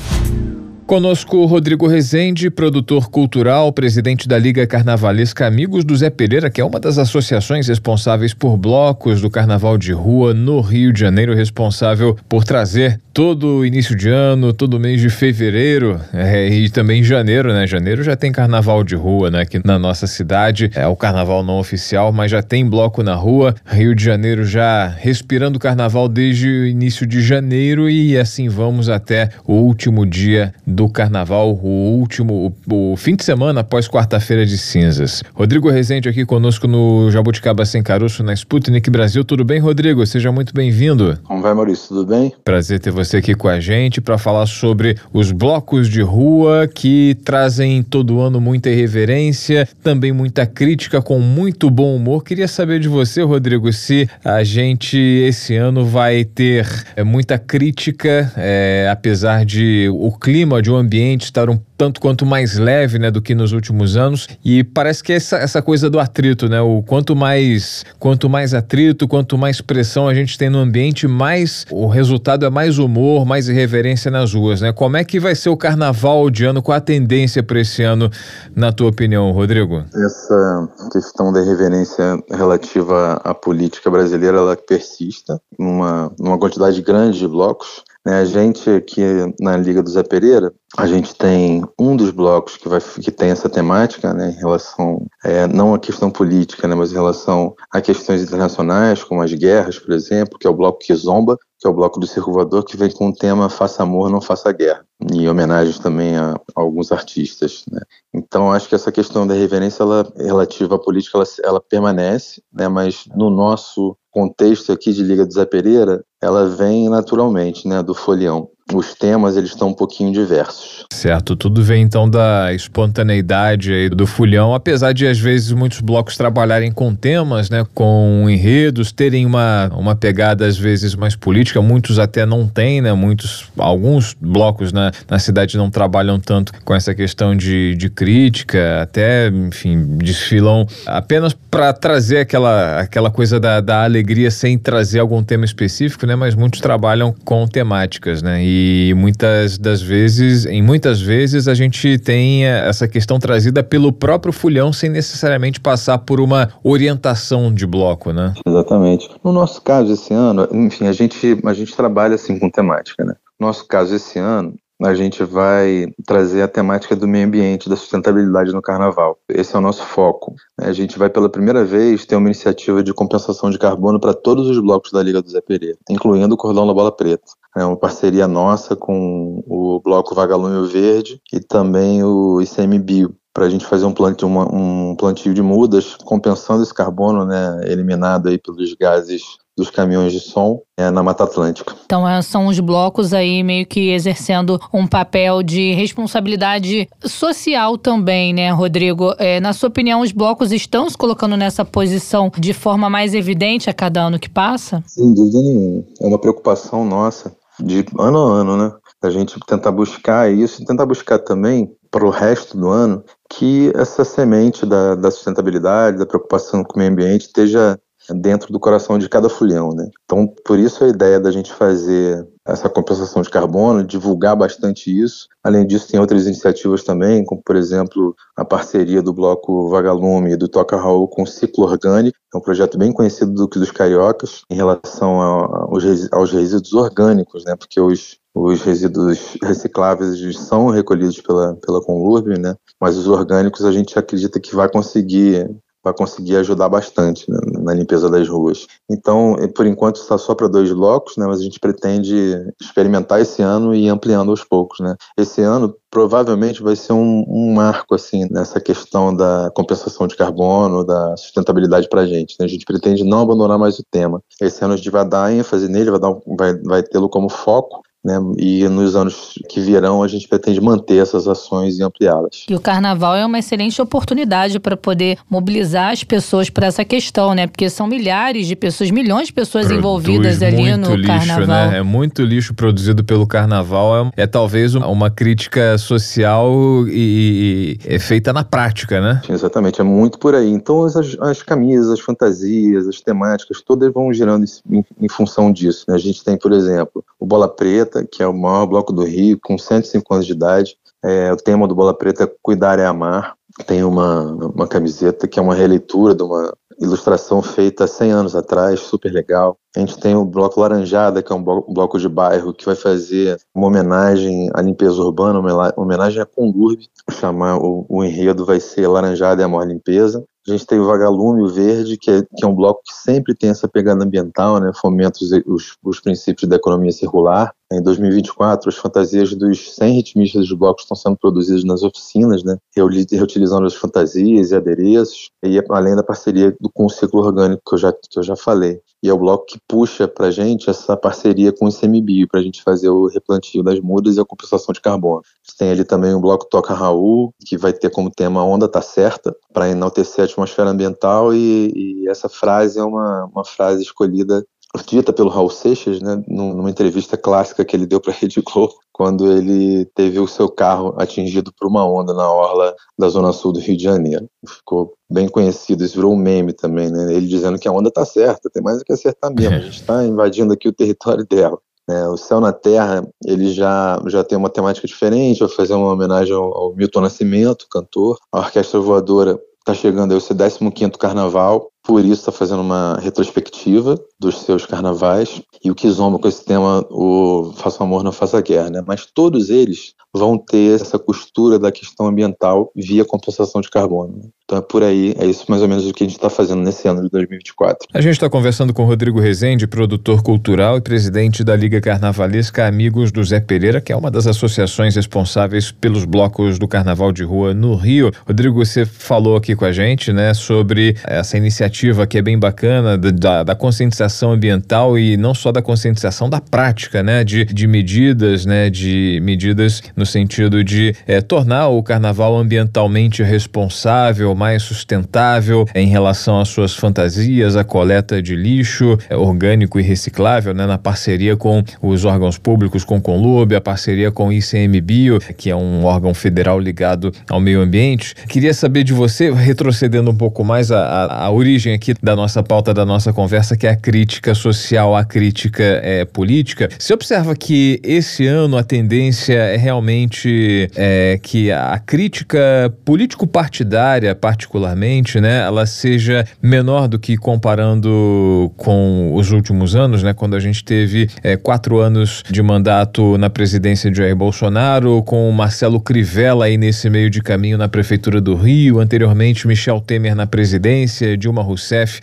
Conosco Rodrigo Rezende, produtor cultural, presidente da Liga Carnavalesca Amigos do Zé Pereira, que é uma das associações responsáveis por blocos do carnaval de rua no Rio de Janeiro, responsável por trazer todo início de ano, todo mês de fevereiro é, e também janeiro, né? Janeiro já tem carnaval de rua, né? Aqui na nossa cidade é o carnaval não oficial, mas já tem bloco na rua. Rio de Janeiro já respirando carnaval desde o início de janeiro e assim vamos até o último dia do carnaval, o último, o, o fim de semana após quarta-feira de cinzas. Rodrigo Rezende aqui conosco no Jabuticaba Sem Caroço, na Sputnik Brasil. Tudo bem, Rodrigo? Seja muito bem-vindo. Como vai, Maurício? Tudo bem? Prazer ter você aqui com a gente para falar sobre os blocos de rua que trazem todo ano muita irreverência, também muita crítica com muito bom humor. Queria saber de você, Rodrigo, se a gente esse ano vai ter é, muita crítica, é, apesar de o clima de um ambiente estar um tanto quanto mais leve, né, do que nos últimos anos. E parece que essa, essa coisa do atrito, né, o quanto mais quanto mais atrito, quanto mais pressão a gente tem no ambiente, mais o resultado é mais humor, mais irreverência nas ruas, né? Como é que vai ser o carnaval de ano? Qual a tendência para esse ano, na tua opinião, Rodrigo? Essa questão da irreverência relativa à política brasileira, ela persista numa, numa quantidade grande de blocos a gente aqui na Liga do Zé Pereira, a gente tem um dos blocos que, vai, que tem essa temática, né, em relação, é, não à questão política, né, mas em relação a questões internacionais, como as guerras, por exemplo, que é o bloco que zomba, que é o bloco do Circulador, que vem com o tema Faça Amor, Não Faça Guerra, e homenagens também a, a alguns artistas. Né. Então, acho que essa questão da reverência ela, relativa à política, ela, ela permanece, né, mas no nosso contexto aqui de Liga do Zé Pereira, ela vem naturalmente, né, do folião. Os temas eles estão um pouquinho diversos. Certo, tudo vem então da espontaneidade aí do fulhão, apesar de às vezes muitos blocos trabalharem com temas, né, com enredos, terem uma, uma pegada às vezes mais política, muitos até não têm, né, muitos, alguns blocos na, na cidade não trabalham tanto com essa questão de, de crítica, até, enfim, desfilam apenas para trazer aquela, aquela coisa da, da alegria sem trazer algum tema específico, né, mas muitos trabalham com temáticas, né, e muitas das vezes, em muitas vezes a gente tem essa questão trazida pelo próprio fulhão sem necessariamente passar por uma orientação de bloco, né? Exatamente. No nosso caso esse ano, enfim, a gente a gente trabalha assim com temática, né? No nosso caso esse ano, a gente vai trazer a temática do meio ambiente, da sustentabilidade no carnaval. Esse é o nosso foco. A gente vai pela primeira vez ter uma iniciativa de compensação de carbono para todos os blocos da Liga do Zé Pereira, incluindo o Cordão da Bola Preta. É uma parceria nossa com o Bloco Vagalume Verde e também o ICMBio, para a gente fazer um plantio, uma, um plantio de mudas, compensando esse carbono né, eliminado aí pelos gases dos caminhões de som é, na Mata Atlântica. Então é, são os blocos aí meio que exercendo um papel de responsabilidade social também, né, Rodrigo? É, na sua opinião, os blocos estão se colocando nessa posição de forma mais evidente a cada ano que passa? Sem dúvida nenhuma. É uma preocupação nossa de ano a ano, né? A gente tentar buscar isso e tentar buscar também para o resto do ano que essa semente da, da sustentabilidade, da preocupação com o meio ambiente esteja dentro do coração de cada fulhão, né? Então, por isso a ideia da gente fazer essa compensação de carbono, divulgar bastante isso. Além disso, tem outras iniciativas também, como por exemplo a parceria do Bloco Vagalume e do Toca Raul com o Ciclo Orgânico, é um projeto bem conhecido do que dos cariocas em relação aos, aos resíduos orgânicos, né? Porque os os resíduos recicláveis são recolhidos pela, pela Conlurb, né? mas os orgânicos a gente acredita que vai conseguir vai conseguir ajudar bastante né, na limpeza das ruas. Então, por enquanto está só para dois blocos, né, mas a gente pretende experimentar esse ano e ir ampliando aos poucos. Né. Esse ano provavelmente vai ser um, um marco assim nessa questão da compensação de carbono, da sustentabilidade para a gente. Né. A gente pretende não abandonar mais o tema. Esse ano a gente vai dar ênfase nele, vai, dar, vai, vai tê-lo como foco né? E nos anos que virão a gente pretende manter essas ações e ampliá-las. E o carnaval é uma excelente oportunidade para poder mobilizar as pessoas para essa questão, né? Porque são milhares de pessoas, milhões de pessoas Produz envolvidas ali no lixo, carnaval. Né? É muito lixo produzido pelo carnaval. É, é talvez uma crítica social e, e, é feita na prática, né? Exatamente, é muito por aí. Então as, as camisas, as fantasias, as temáticas, todas vão girando em, em função disso. Né? A gente tem, por exemplo, o Bola Preta Preta, que é o maior bloco do Rio, com 105 anos de idade. É, o tema do Bola Preta é Cuidar é Amar. Tem uma, uma camiseta que é uma releitura de uma ilustração feita 100 anos atrás, super legal. A gente tem o Bloco Laranjada, que é um bloco de bairro que vai fazer uma homenagem à limpeza urbana, uma homenagem à Condurbe. Chamar o, o enredo vai ser Laranjada e Amor Limpeza. A gente tem o Vagalume, o Verde, que é, que é um bloco que sempre tem essa pegada ambiental, né? fomenta os, os, os princípios da economia circular. Em 2024, as fantasias dos 100 ritmistas dos blocos estão sendo produzidas nas oficinas, né? reutilizando as fantasias e adereços, e além da parceria com o ciclo orgânico que eu já, que eu já falei. E é o bloco que puxa para a gente essa parceria com o ICMBio, para a gente fazer o replantio das mudas e a compensação de carbono. Tem ali também o bloco Toca Raul, que vai ter como tema a Onda Tá Certa, para enaltecer a atmosfera ambiental, e, e, essa frase é uma, uma frase escolhida dita pelo Raul Seixas, né, numa entrevista clássica que ele deu para a Rede Globo, quando ele teve o seu carro atingido por uma onda na orla da zona sul do Rio de Janeiro. Ficou bem conhecido, isso virou um meme também, né? Ele dizendo que a onda tá certa, tem mais do que acertar mesmo, a gente está invadindo aqui o território dela. É, o Céu na Terra, ele já, já tem uma temática diferente, vai fazer uma homenagem ao, ao Milton Nascimento, cantor. A Orquestra Voadora está chegando aí o seu 15º Carnaval, por isso está fazendo uma retrospectiva dos seus carnavais e o Kizomba com esse tema, o Faça Amor, Não Faça Guerra, né? Mas todos eles vão ter essa costura da questão ambiental via compensação de carbono. Então é por aí, é isso mais ou menos o que a gente está fazendo nesse ano de 2024. A gente está conversando com Rodrigo Rezende, produtor cultural e presidente da Liga Carnavalesca Amigos do Zé Pereira, que é uma das associações responsáveis pelos blocos do Carnaval de Rua no Rio. Rodrigo, você falou aqui com a gente, né, sobre essa iniciativa iniciativa que é bem bacana da, da conscientização ambiental e não só da conscientização da prática, né? De, de medidas, né? De medidas no sentido de é, tornar o carnaval ambientalmente responsável, mais sustentável em relação às suas fantasias, a coleta de lixo é, orgânico e reciclável, né? Na parceria com os órgãos públicos, com o Conlube, a parceria com o ICMBio, que é um órgão federal ligado ao meio ambiente. Queria saber de você, retrocedendo um pouco mais a, a, a origem aqui da nossa pauta, da nossa conversa, que é a crítica social, a crítica é, política. Você observa que esse ano a tendência é realmente é, que a crítica político-partidária, particularmente, né, ela seja menor do que comparando com os últimos anos, né, quando a gente teve é, quatro anos de mandato na presidência de Jair Bolsonaro, com Marcelo Crivella aí nesse meio de caminho na prefeitura do Rio, anteriormente Michel Temer na presidência, Dilma Rousseff,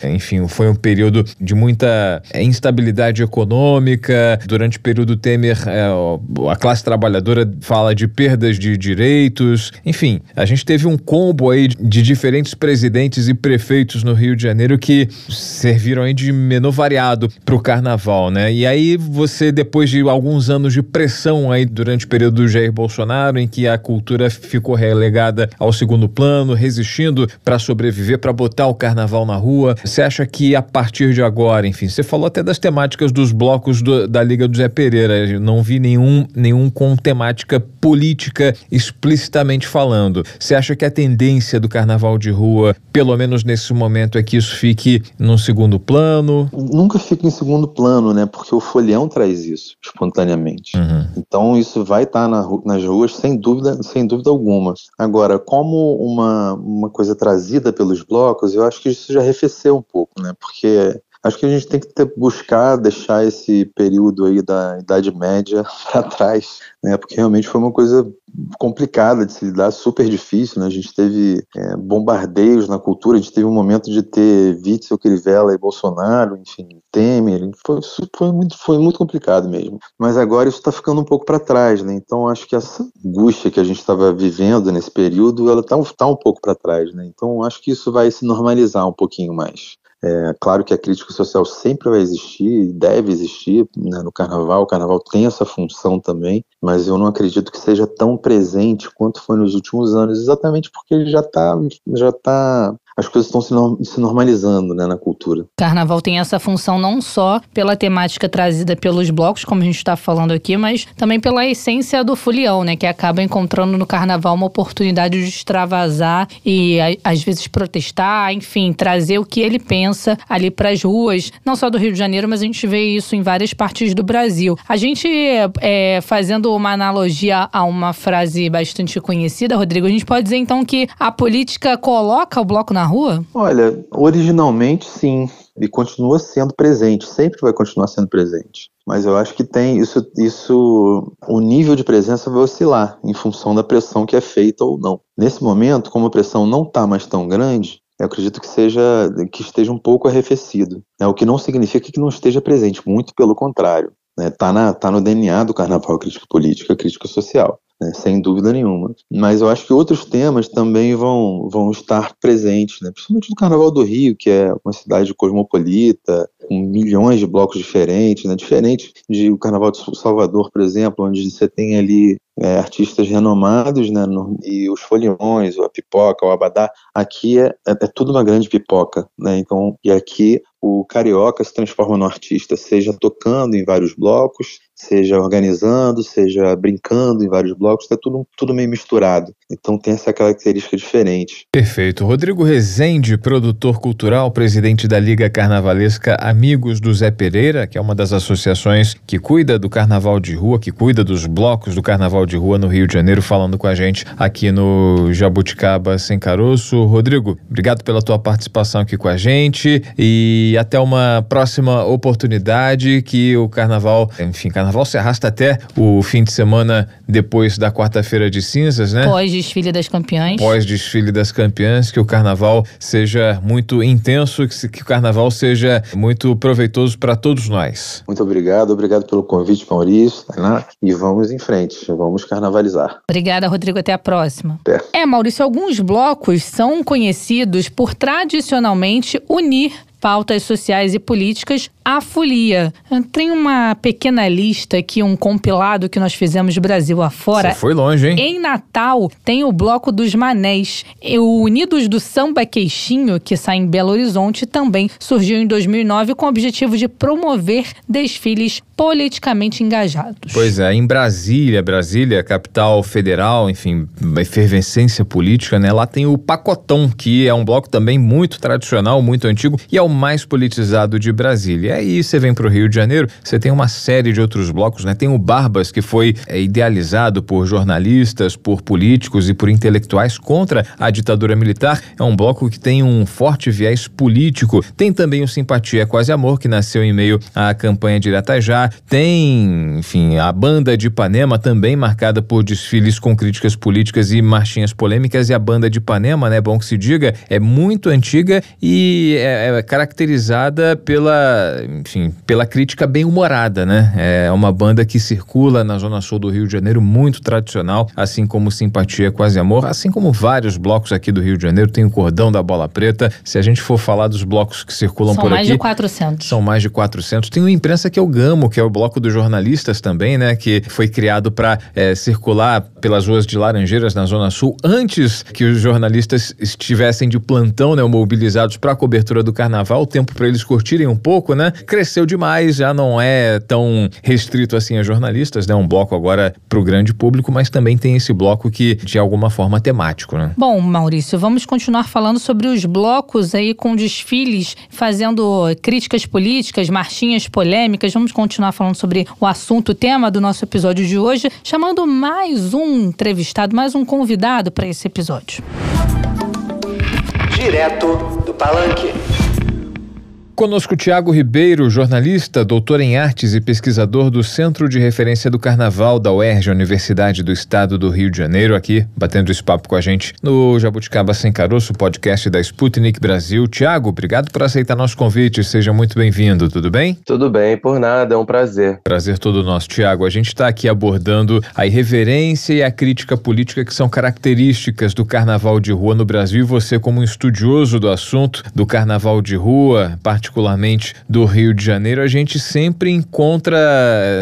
enfim, foi um período de muita é, instabilidade econômica. Durante o período Temer, é, a classe trabalhadora fala de perdas de direitos. Enfim, a gente teve um combo aí de diferentes presidentes e prefeitos no Rio de Janeiro que serviram aí de menu variado para o carnaval, né? E aí você, depois de alguns anos de pressão aí durante o período do Jair Bolsonaro, em que a cultura ficou relegada ao segundo plano, resistindo para sobreviver, para botar o carnaval na rua, você acha que a partir de agora, enfim, você falou até das temáticas dos blocos do, da Liga do Zé Pereira, Eu não vi nenhum, nenhum com temática política explicitamente falando. Você acha que a tendência do carnaval de rua, pelo menos nesse momento, é que isso fique num segundo plano? Nunca fica em segundo plano, né? Porque o folião traz isso espontaneamente. Uhum. Então isso vai estar tá na, nas ruas sem dúvida, sem dúvida alguma. Agora, como uma, uma coisa trazida pelos blocos, eu acho que isso já arrefeceu um pouco, né? Porque Acho que a gente tem que ter, buscar deixar esse período aí da Idade Média para trás, né? Porque realmente foi uma coisa complicada de se lidar, super difícil, né? A gente teve é, bombardeios na cultura, a gente teve um momento de ter Witzel, Crivella e Bolsonaro, enfim, Temer, foi, foi, muito, foi muito complicado mesmo. Mas agora isso está ficando um pouco para trás, né? Então acho que essa angústia que a gente estava vivendo nesse período, ela está tá um pouco para trás, né? Então acho que isso vai se normalizar um pouquinho mais. É, claro que a crítica social sempre vai existir, deve existir né, no carnaval, o carnaval tem essa função também, mas eu não acredito que seja tão presente quanto foi nos últimos anos, exatamente porque ele já está já tá as coisas estão se, normalizando né, na cultura. Carnaval tem essa função não só pela temática trazida pelos blocos, como a gente está falando aqui, mas também pela essência do folião, né? Que acaba encontrando no carnaval uma oportunidade de extravasar e às vezes protestar, enfim, trazer o que ele pensa ali para as ruas, não só do Rio de Janeiro, mas a gente vê isso em várias partes do Brasil. A gente, é, fazendo uma analogia a uma frase bastante conhecida, Rodrigo, a gente pode dizer então que a política coloca o bloco na rua? Olha, originalmente sim, e continua sendo presente, sempre vai continuar sendo presente. Mas eu acho que tem isso, isso, o nível de presença vai oscilar em função da pressão que é feita ou não. Nesse momento, como a pressão não está mais tão grande, eu acredito que seja que esteja um pouco arrefecido. Né? O que não significa que não esteja presente, muito pelo contrário. Está né? Tá, tá no DNA do carnaval crítica política, crítica social né, sem dúvida nenhuma. Mas eu acho que outros temas também vão, vão estar presentes, né, principalmente no Carnaval do Rio, que é uma cidade cosmopolita, com milhões de blocos diferentes, né, diferente de o Carnaval de Salvador, por exemplo, onde você tem ali é, artistas renomados, né, no, e os foliões, a pipoca, o abadá, aqui é, é, é, tudo uma grande pipoca, né, então, e aqui o carioca se transforma no artista, seja tocando em vários blocos, seja organizando, seja brincando em vários blocos, está tudo, tudo meio misturado. Então tem essa característica diferente. Perfeito. Rodrigo Rezende, produtor cultural, presidente da Liga Carnavalesca Amigos do Zé Pereira, que é uma das associações que cuida do carnaval de rua, que cuida dos blocos do carnaval de rua no Rio de Janeiro, falando com a gente aqui no Jabuticaba Sem Caroço. Rodrigo, obrigado pela tua participação aqui com a gente e até uma próxima oportunidade que o carnaval, enfim, carnaval carnaval se arrasta até o fim de semana depois da quarta-feira de cinzas, né? Pós-desfile das campeãs. Pós-desfile das campeãs, que o carnaval seja muito intenso, que, que o carnaval seja muito proveitoso para todos nós. Muito obrigado, obrigado pelo convite, Maurício, Tainá, e vamos em frente, vamos vamos carnavalizar. Obrigada, Rodrigo. Até a próxima. Até. É, Maurício, alguns blocos são conhecidos por tradicionalmente unir pautas sociais e políticas à folia. Tem uma pequena lista aqui, um compilado que nós fizemos Brasil afora. Você foi longe, hein? Em Natal, tem o Bloco dos Manés. O Unidos do Samba Queixinho, que sai em Belo Horizonte, também surgiu em 2009 com o objetivo de promover desfiles politicamente engajados. Pois é, em Brasília, Brasília, capital federal, enfim, efervescência política, né? Lá tem o Pacotão, que é um bloco também muito tradicional, muito antigo e é o mais politizado de Brasília. E aí você vem para o Rio de Janeiro, você tem uma série de outros blocos, né? Tem o Barbas, que foi é, idealizado por jornalistas, por políticos e por intelectuais contra a ditadura militar. É um bloco que tem um forte viés político. Tem também o Simpatia Quase Amor, que nasceu em meio à campanha de Iratajá. Tem, enfim, a banda de Ipanema, também marcada por desfiles com críticas políticas e marchinhas polêmicas. E a banda de Ipanema, né? Bom que se diga, é muito antiga e é, é caracterizada pela, enfim, pela crítica bem humorada, né? É uma banda que circula na zona sul do Rio de Janeiro, muito tradicional, assim como Simpatia Quase Amor, assim como vários blocos aqui do Rio de Janeiro. Tem o Cordão da Bola Preta. Se a gente for falar dos blocos que circulam São por mais aqui, de 400. são mais de 400. Tem o Imprensa que eu gamo, que é o bloco dos jornalistas também, né? Que foi criado para é, circular pelas ruas de Laranjeiras na Zona Sul antes que os jornalistas estivessem de plantão, né? Mobilizados para a cobertura do carnaval, o tempo para eles curtirem um pouco, né? Cresceu demais, já não é tão restrito assim a jornalistas, né? Um bloco agora para o grande público, mas também tem esse bloco que de alguma forma é temático, né? Bom, Maurício, vamos continuar falando sobre os blocos aí com desfiles, fazendo críticas políticas, marchinhas polêmicas. Vamos continuar falando sobre o assunto, o tema do nosso episódio de hoje, chamando mais um entrevistado, mais um convidado para esse episódio. Direto do Palanque. Conosco Tiago Ribeiro, jornalista, doutor em artes e pesquisador do Centro de Referência do Carnaval da UERJ, Universidade do Estado do Rio de Janeiro, aqui batendo esse papo com a gente no Jabuticaba Sem Caroço, podcast da Sputnik Brasil. Tiago, obrigado por aceitar nosso convite, seja muito bem-vindo, tudo bem? Tudo bem, por nada, é um prazer. Prazer todo nosso, Tiago. A gente está aqui abordando a irreverência e a crítica política que são características do carnaval de rua no Brasil. E você, como um estudioso do assunto do carnaval de rua, particularmente do Rio de Janeiro, a gente sempre encontra,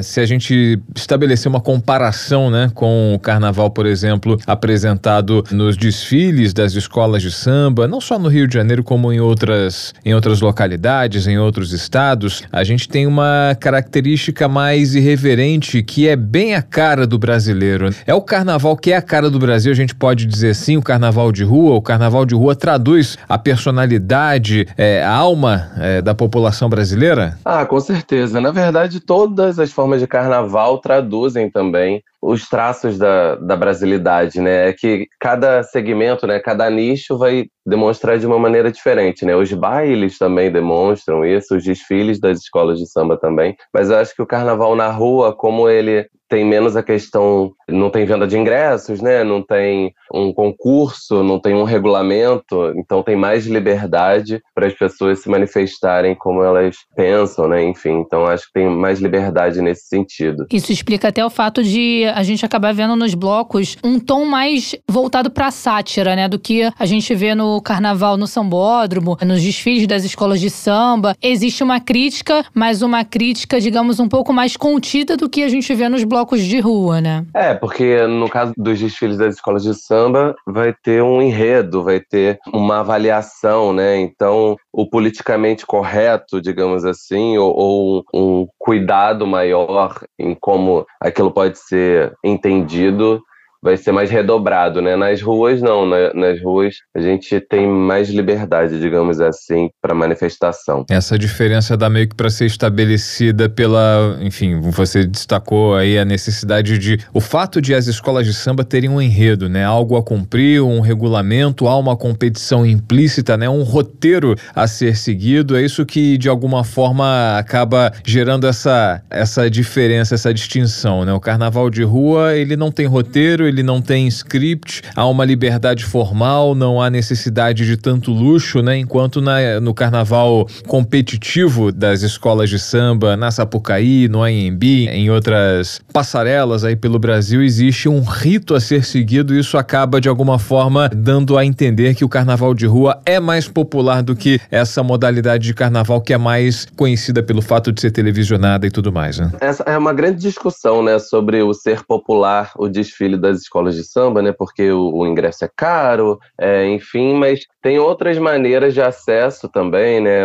se a gente estabelecer uma comparação né, com o carnaval, por exemplo, apresentado nos desfiles das escolas de samba, não só no Rio de Janeiro, como em outras, em outras localidades, em outros estados, a gente tem uma característica mais irreverente que é bem a cara do brasileiro. É o carnaval que é a cara do Brasil, a gente pode dizer assim, o carnaval de rua. O carnaval de rua traduz a personalidade, é, a alma é, da população brasileira? Ah, com certeza. Na verdade, todas as formas de carnaval traduzem também os traços da, da brasilidade, né? É que cada segmento, né, cada nicho vai demonstrar de uma maneira diferente, né? Os bailes também demonstram isso, os desfiles das escolas de samba também. Mas eu acho que o carnaval na rua, como ele tem menos a questão, não tem venda de ingressos, né? Não tem um concurso, não tem um regulamento, então tem mais liberdade para as pessoas se manifestarem como elas pensam, né? Enfim, então acho que tem mais liberdade nesse sentido. Isso explica até o fato de a gente acabar vendo nos blocos um tom mais voltado para sátira, né, do que a gente vê no carnaval no sambódromo, nos desfiles das escolas de samba. Existe uma crítica, mas uma crítica, digamos, um pouco mais contida do que a gente vê nos blocos de rua, né? É, porque no caso dos desfiles das escolas de samba, vai ter um enredo, vai ter uma avaliação, né? Então, o politicamente correto, digamos assim, ou, ou um cuidado maior em como aquilo pode ser entendido vai ser mais redobrado, né? Nas ruas, não. Na, nas ruas, a gente tem mais liberdade, digamos assim, para manifestação. Essa diferença dá meio que para ser estabelecida pela. Enfim, você destacou aí a necessidade de. O fato de as escolas de samba terem um enredo, né? Algo a cumprir, um regulamento, há uma competição implícita, né? Um roteiro a ser seguido. É isso que, de alguma forma, acaba gerando essa, essa diferença, essa distinção, né? O carnaval de rua, ele não tem roteiro, ele não tem script, há uma liberdade formal, não há necessidade de tanto luxo, né? Enquanto na, no carnaval competitivo das escolas de samba, na Sapucaí, no AMB, em outras passarelas aí pelo Brasil, existe um rito a ser seguido e isso acaba de alguma forma dando a entender que o carnaval de rua é mais popular do que essa modalidade de carnaval que é mais conhecida pelo fato de ser televisionada e tudo mais, né? Essa é uma grande discussão, né, sobre o ser popular, o desfile das escolas de samba, né, porque o, o ingresso é caro, é, enfim, mas tem outras maneiras de acesso também, né,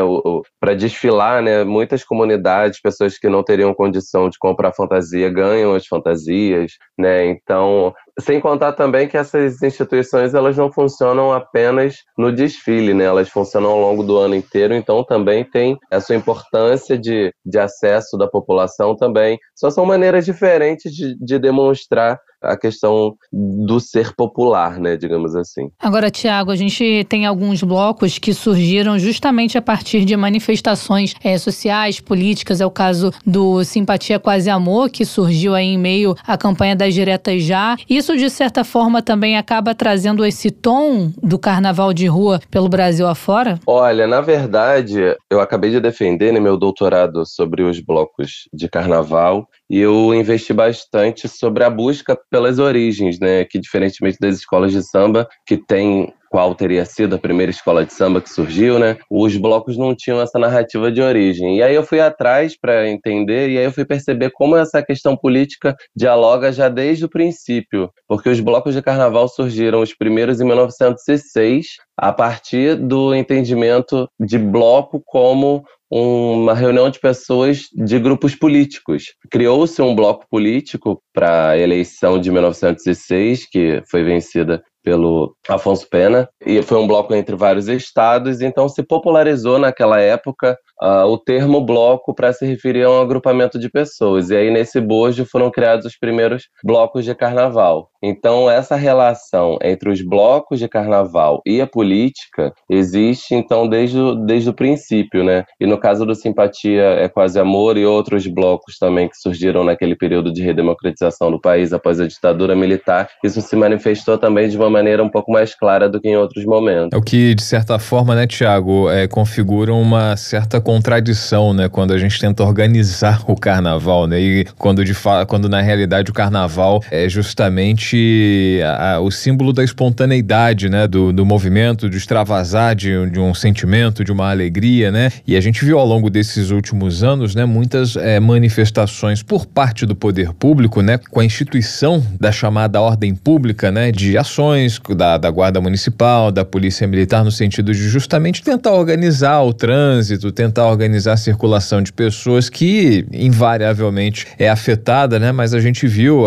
para desfilar, né, muitas comunidades, pessoas que não teriam condição de comprar fantasia ganham as fantasias, né, então sem contar também que essas instituições elas não funcionam apenas no desfile, né? Elas funcionam ao longo do ano inteiro, então também tem essa importância de, de acesso da população também. Só são maneiras diferentes de, de demonstrar a questão do ser popular, né, digamos assim. Agora, Tiago, a gente tem alguns blocos que surgiram justamente a partir de manifestações é, sociais, políticas. É o caso do Simpatia Quase Amor, que surgiu aí em meio à campanha das diretas já. Isso, de certa forma, também acaba trazendo esse tom do carnaval de rua pelo Brasil afora? Olha, na verdade, eu acabei de defender né, meu doutorado sobre os blocos de carnaval e eu investi bastante sobre a busca pelas origens, né? Que diferentemente das escolas de samba, que tem qual teria sido a primeira escola de samba que surgiu, né? Os blocos não tinham essa narrativa de origem. E aí eu fui atrás para entender e aí eu fui perceber como essa questão política dialoga já desde o princípio, porque os blocos de carnaval surgiram os primeiros em 1906, a partir do entendimento de bloco como uma reunião de pessoas de grupos políticos. Criou-se um bloco político para a eleição de 1906, que foi vencida pelo Afonso Pena, e foi um bloco entre vários estados, então se popularizou naquela época uh, o termo bloco para se referir a um agrupamento de pessoas. E aí, nesse bojo, foram criados os primeiros blocos de carnaval. Então, essa relação entre os blocos de carnaval e a política existe, então, desde o, desde o princípio, né? E no caso do Simpatia é Quase Amor e outros blocos também que surgiram naquele período de redemocratização do país após a ditadura militar, isso se manifestou também de uma maneira um pouco mais clara do que em outros momentos. É o que, de certa forma, né, Tiago, é, configura uma certa contradição, né, quando a gente tenta organizar o carnaval, né, e quando, de quando na realidade o carnaval é justamente a, o símbolo da espontaneidade, né, do, do movimento, de extravasar de, de, um sentimento, de uma alegria, né, e a gente viu ao longo desses últimos anos, né, muitas é, manifestações por parte do poder público, né, com a instituição da chamada ordem pública, né, de ações da, da guarda municipal, da polícia militar, no sentido de justamente tentar organizar o trânsito, tentar organizar a circulação de pessoas que invariavelmente é afetada, né? Mas a gente viu,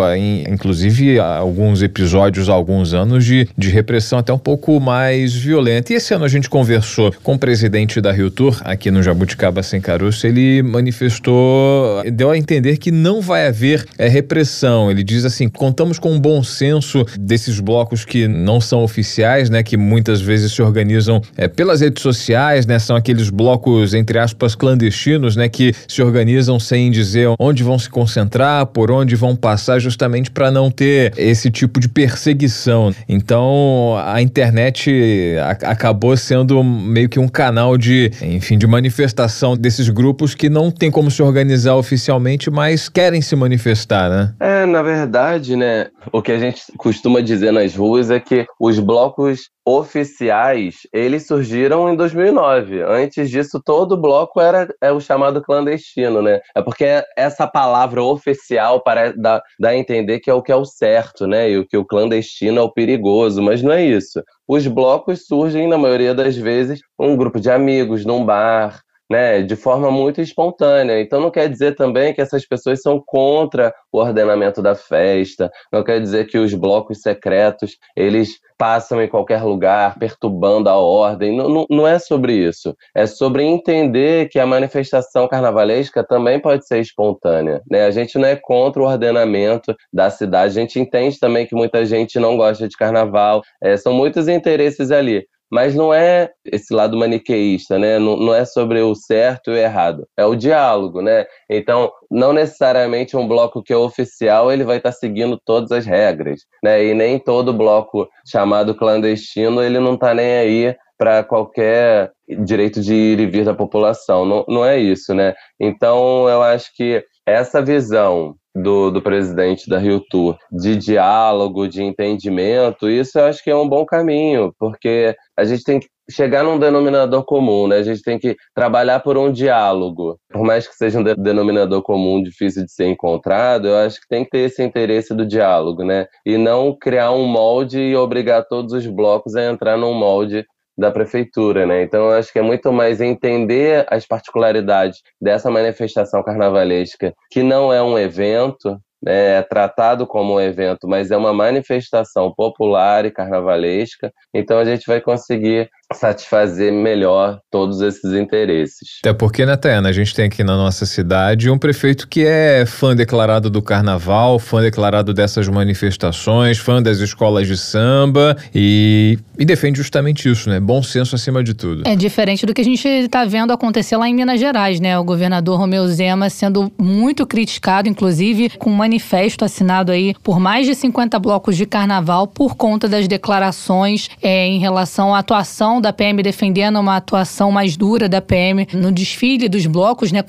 inclusive, alguns episódios alguns anos de, de repressão até um pouco mais violenta. E esse ano a gente conversou com o presidente da Rio Tour, aqui no Jabuticaba Sem Caroço, ele manifestou, deu a entender que não vai haver é, repressão. Ele diz assim: contamos com um bom senso desses blocos que não são oficiais, né? Que muitas vezes se organizam é, pelas redes sociais, né? São aqueles blocos, entre aspas, clandestinos, né, que se organizam sem dizer onde vão se concentrar, por onde vão passar, justamente para não ter esse tipo de perseguição. Então, a internet acabou sendo meio que um canal de, enfim, de manifestação desses grupos que não tem como se organizar oficialmente, mas querem se manifestar, né? É, na verdade, né, o que a gente costuma dizer nas ruas é que os blocos oficiais, eles surgiram em 2009. Antes disso, todo bloco era é o chamado clandestino, né? É porque essa palavra oficial para dar, dar a entender que é o que é o certo, né? E o que o clandestino é o perigoso, mas não é isso. Os blocos surgem, na maioria das vezes, um grupo de amigos num bar, né, de forma muito espontânea. Então não quer dizer também que essas pessoas são contra o ordenamento da festa, não quer dizer que os blocos secretos, eles passam em qualquer lugar, perturbando a ordem. Não, não, não é sobre isso. É sobre entender que a manifestação carnavalesca também pode ser espontânea. Né? A gente não é contra o ordenamento da cidade, a gente entende também que muita gente não gosta de carnaval, é, são muitos interesses ali mas não é esse lado maniqueísta, né? Não, não é sobre o certo e o errado, é o diálogo, né? Então, não necessariamente um bloco que é oficial ele vai estar tá seguindo todas as regras, né? E nem todo bloco chamado clandestino ele não está nem aí para qualquer direito de ir e vir da população. Não, não é isso, né? Então, eu acho que essa visão do, do presidente da Rio Tour de diálogo, de entendimento, isso eu acho que é um bom caminho, porque a gente tem que chegar num denominador comum, né? A gente tem que trabalhar por um diálogo. Por mais que seja um denominador comum difícil de ser encontrado, eu acho que tem que ter esse interesse do diálogo, né? E não criar um molde e obrigar todos os blocos a entrar num molde da prefeitura, né? Então acho que é muito mais entender as particularidades dessa manifestação carnavalesca, que não é um evento, né? é tratado como um evento, mas é uma manifestação popular e carnavalesca. Então a gente vai conseguir satisfazer melhor todos esses interesses. Até porque, né, Tayana, a gente tem aqui na nossa cidade um prefeito que é fã declarado do carnaval, fã declarado dessas manifestações, fã das escolas de samba e, e defende justamente isso, né? Bom senso acima de tudo. É diferente do que a gente está vendo acontecer lá em Minas Gerais, né? O governador Romeu Zema sendo muito criticado, inclusive com um manifesto assinado aí por mais de 50 blocos de carnaval por conta das declarações é, em relação à atuação da PM defendendo uma atuação mais dura da PM no desfile dos blocos, né,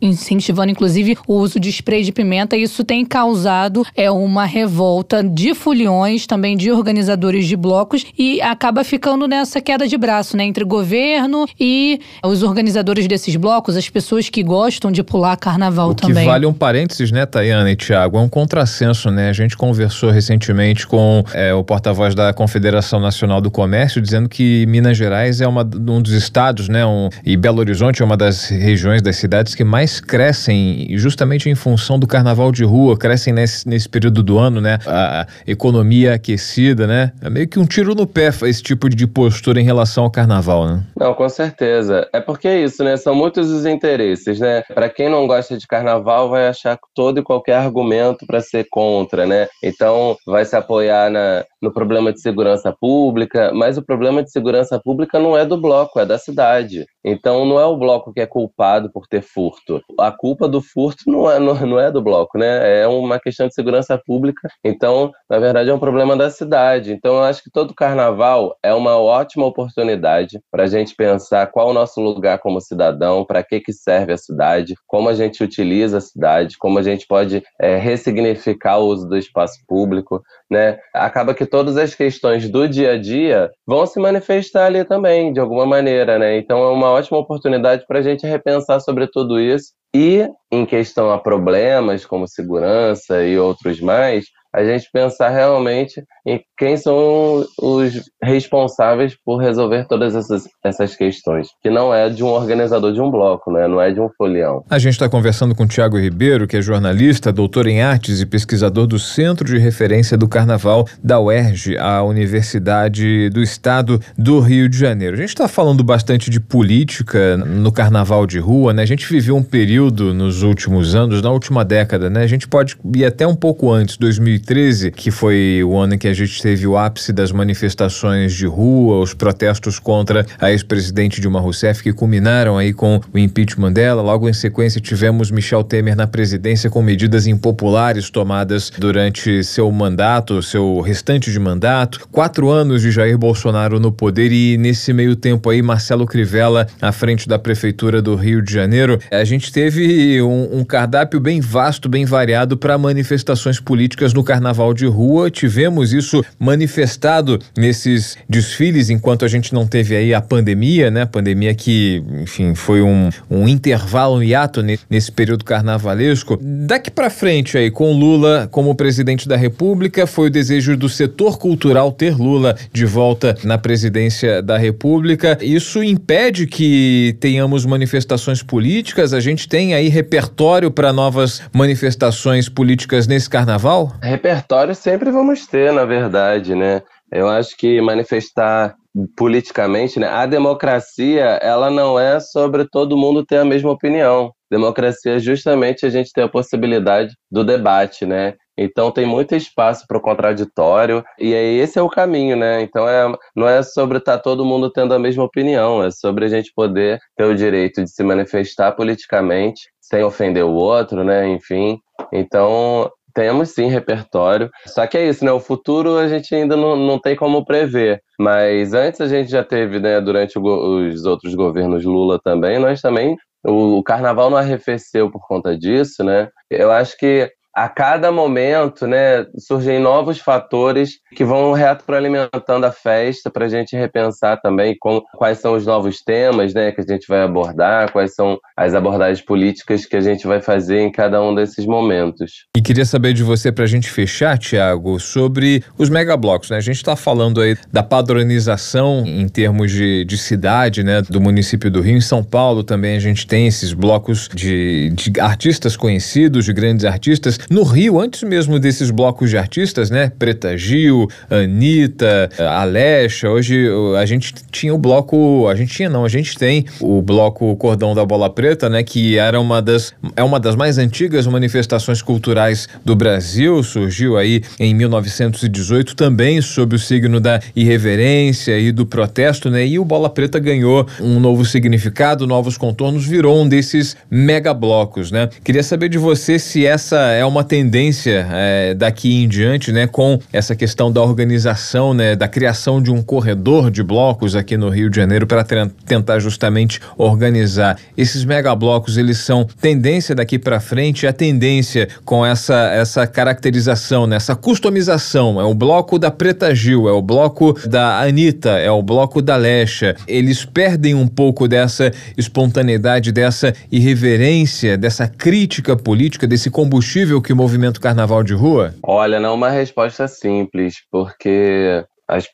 incentivando inclusive o uso de spray de pimenta. Isso tem causado é uma revolta de foliões, também de organizadores de blocos e acaba ficando nessa queda de braço, né, entre governo e os organizadores desses blocos, as pessoas que gostam de pular carnaval o também. Que vale um parênteses, né, Tayana e Tiago, é um contrassenso, né? A gente conversou recentemente com é, o porta-voz da Confederação Nacional do Comércio dizendo que Minas Minas Gerais é uma, um dos estados, né? Um, e Belo Horizonte é uma das regiões das cidades que mais crescem, justamente em função do carnaval de rua, crescem nesse, nesse período do ano, né? A, economia aquecida, né? É meio que um tiro no pé esse tipo de postura em relação ao carnaval, né? Não, com certeza. É porque é isso, né? São muitos os interesses, né? Para quem não gosta de carnaval, vai achar todo e qualquer argumento para ser contra, né? Então, vai se apoiar na, no problema de segurança pública, mas o problema de segurança pública não é do bloco, é da cidade. Então não é o bloco que é culpado por ter furto. A culpa do furto não é, não, não é do bloco, né? É uma questão de segurança pública. Então, na verdade, é um problema da cidade. Então, eu acho que todo carnaval é uma ótima oportunidade para a gente pensar qual o nosso lugar como cidadão, para que, que serve a cidade, como a gente utiliza a cidade, como a gente pode é, ressignificar o uso do espaço público, né? Acaba que todas as questões do dia a dia vão se manifestar ali também, de alguma maneira, né? Então é uma ótima oportunidade para a gente repensar sobre tudo isso e, em questão a problemas como segurança e outros mais, a gente pensar realmente em quem são os responsáveis por resolver todas essas, essas questões, que não é de um organizador de um bloco, né? não é de um folião. A gente está conversando com Tiago Ribeiro, que é jornalista, doutor em artes e pesquisador do Centro de Referência do Carnaval da UERJ, a Universidade do Estado do Rio de Janeiro. A gente está falando bastante de política no carnaval de rua, né? A gente viveu um período nos últimos anos, na última década, né? A gente pode ir até um pouco antes, 2000 2013, que foi o ano em que a gente teve o ápice das manifestações de rua, os protestos contra a ex-presidente Dilma Rousseff, que culminaram aí com o impeachment dela. Logo em sequência, tivemos Michel Temer na presidência com medidas impopulares tomadas durante seu mandato, seu restante de mandato. Quatro anos de Jair Bolsonaro no poder e nesse meio tempo aí, Marcelo Crivella à frente da prefeitura do Rio de Janeiro. A gente teve um, um cardápio bem vasto, bem variado para manifestações políticas no carnaval de rua. Tivemos isso manifestado nesses desfiles enquanto a gente não teve aí a pandemia, né? Pandemia que, enfim, foi um, um intervalo, um hiato nesse período carnavalesco. Daqui para frente aí, com Lula como presidente da República, foi o desejo do setor cultural ter Lula de volta na presidência da República. Isso impede que tenhamos manifestações políticas? A gente tem aí repertório para novas manifestações políticas nesse carnaval? Repertório sempre vamos ter, na verdade, né? Eu acho que manifestar politicamente, né, a democracia ela não é sobre todo mundo ter a mesma opinião. Democracia é justamente a gente ter a possibilidade do debate, né? Então tem muito espaço para o contraditório e aí esse é o caminho, né? Então é, não é sobre estar tá todo mundo tendo a mesma opinião, é sobre a gente poder ter o direito de se manifestar politicamente sem ofender o outro, né? Enfim, então temos sim repertório. Só que é isso, né? O futuro a gente ainda não, não tem como prever. Mas antes a gente já teve, né, durante o, os outros governos Lula também, nós também. O, o carnaval não arrefeceu por conta disso, né? Eu acho que a cada momento, né, surgem novos fatores que vão retroalimentando a festa para a gente repensar também com, quais são os novos temas, né, que a gente vai abordar, quais são as abordagens políticas que a gente vai fazer em cada um desses momentos. E queria saber de você para a gente fechar, Tiago, sobre os megablocos, né? A gente está falando aí da padronização em termos de, de cidade, né, do município do Rio. Em São Paulo também a gente tem esses blocos de, de artistas conhecidos, de grandes artistas. No Rio, antes mesmo desses blocos de artistas, né? Preta Gil, Anitta, Alexa. Hoje a gente tinha o bloco. A gente tinha, não, a gente tem o bloco Cordão da Bola Preta, né? Que era uma das, é uma das mais antigas manifestações culturais do Brasil. Surgiu aí em 1918, também sob o signo da irreverência e do protesto, né? E o Bola Preta ganhou um novo significado, novos contornos, virou um desses mega blocos, né? Queria saber de você se essa é uma tendência é, daqui em diante, né, com essa questão da organização, né, da criação de um corredor de blocos aqui no Rio de Janeiro para tentar justamente organizar esses megablocos. Eles são tendência daqui para frente, a tendência com essa essa caracterização, né, essa customização. É o bloco da Preta Gil, é o bloco da Anitta, é o bloco da Lecha. Eles perdem um pouco dessa espontaneidade, dessa irreverência, dessa crítica política, desse combustível que o movimento carnaval de rua? Olha, não é uma resposta simples, porque as,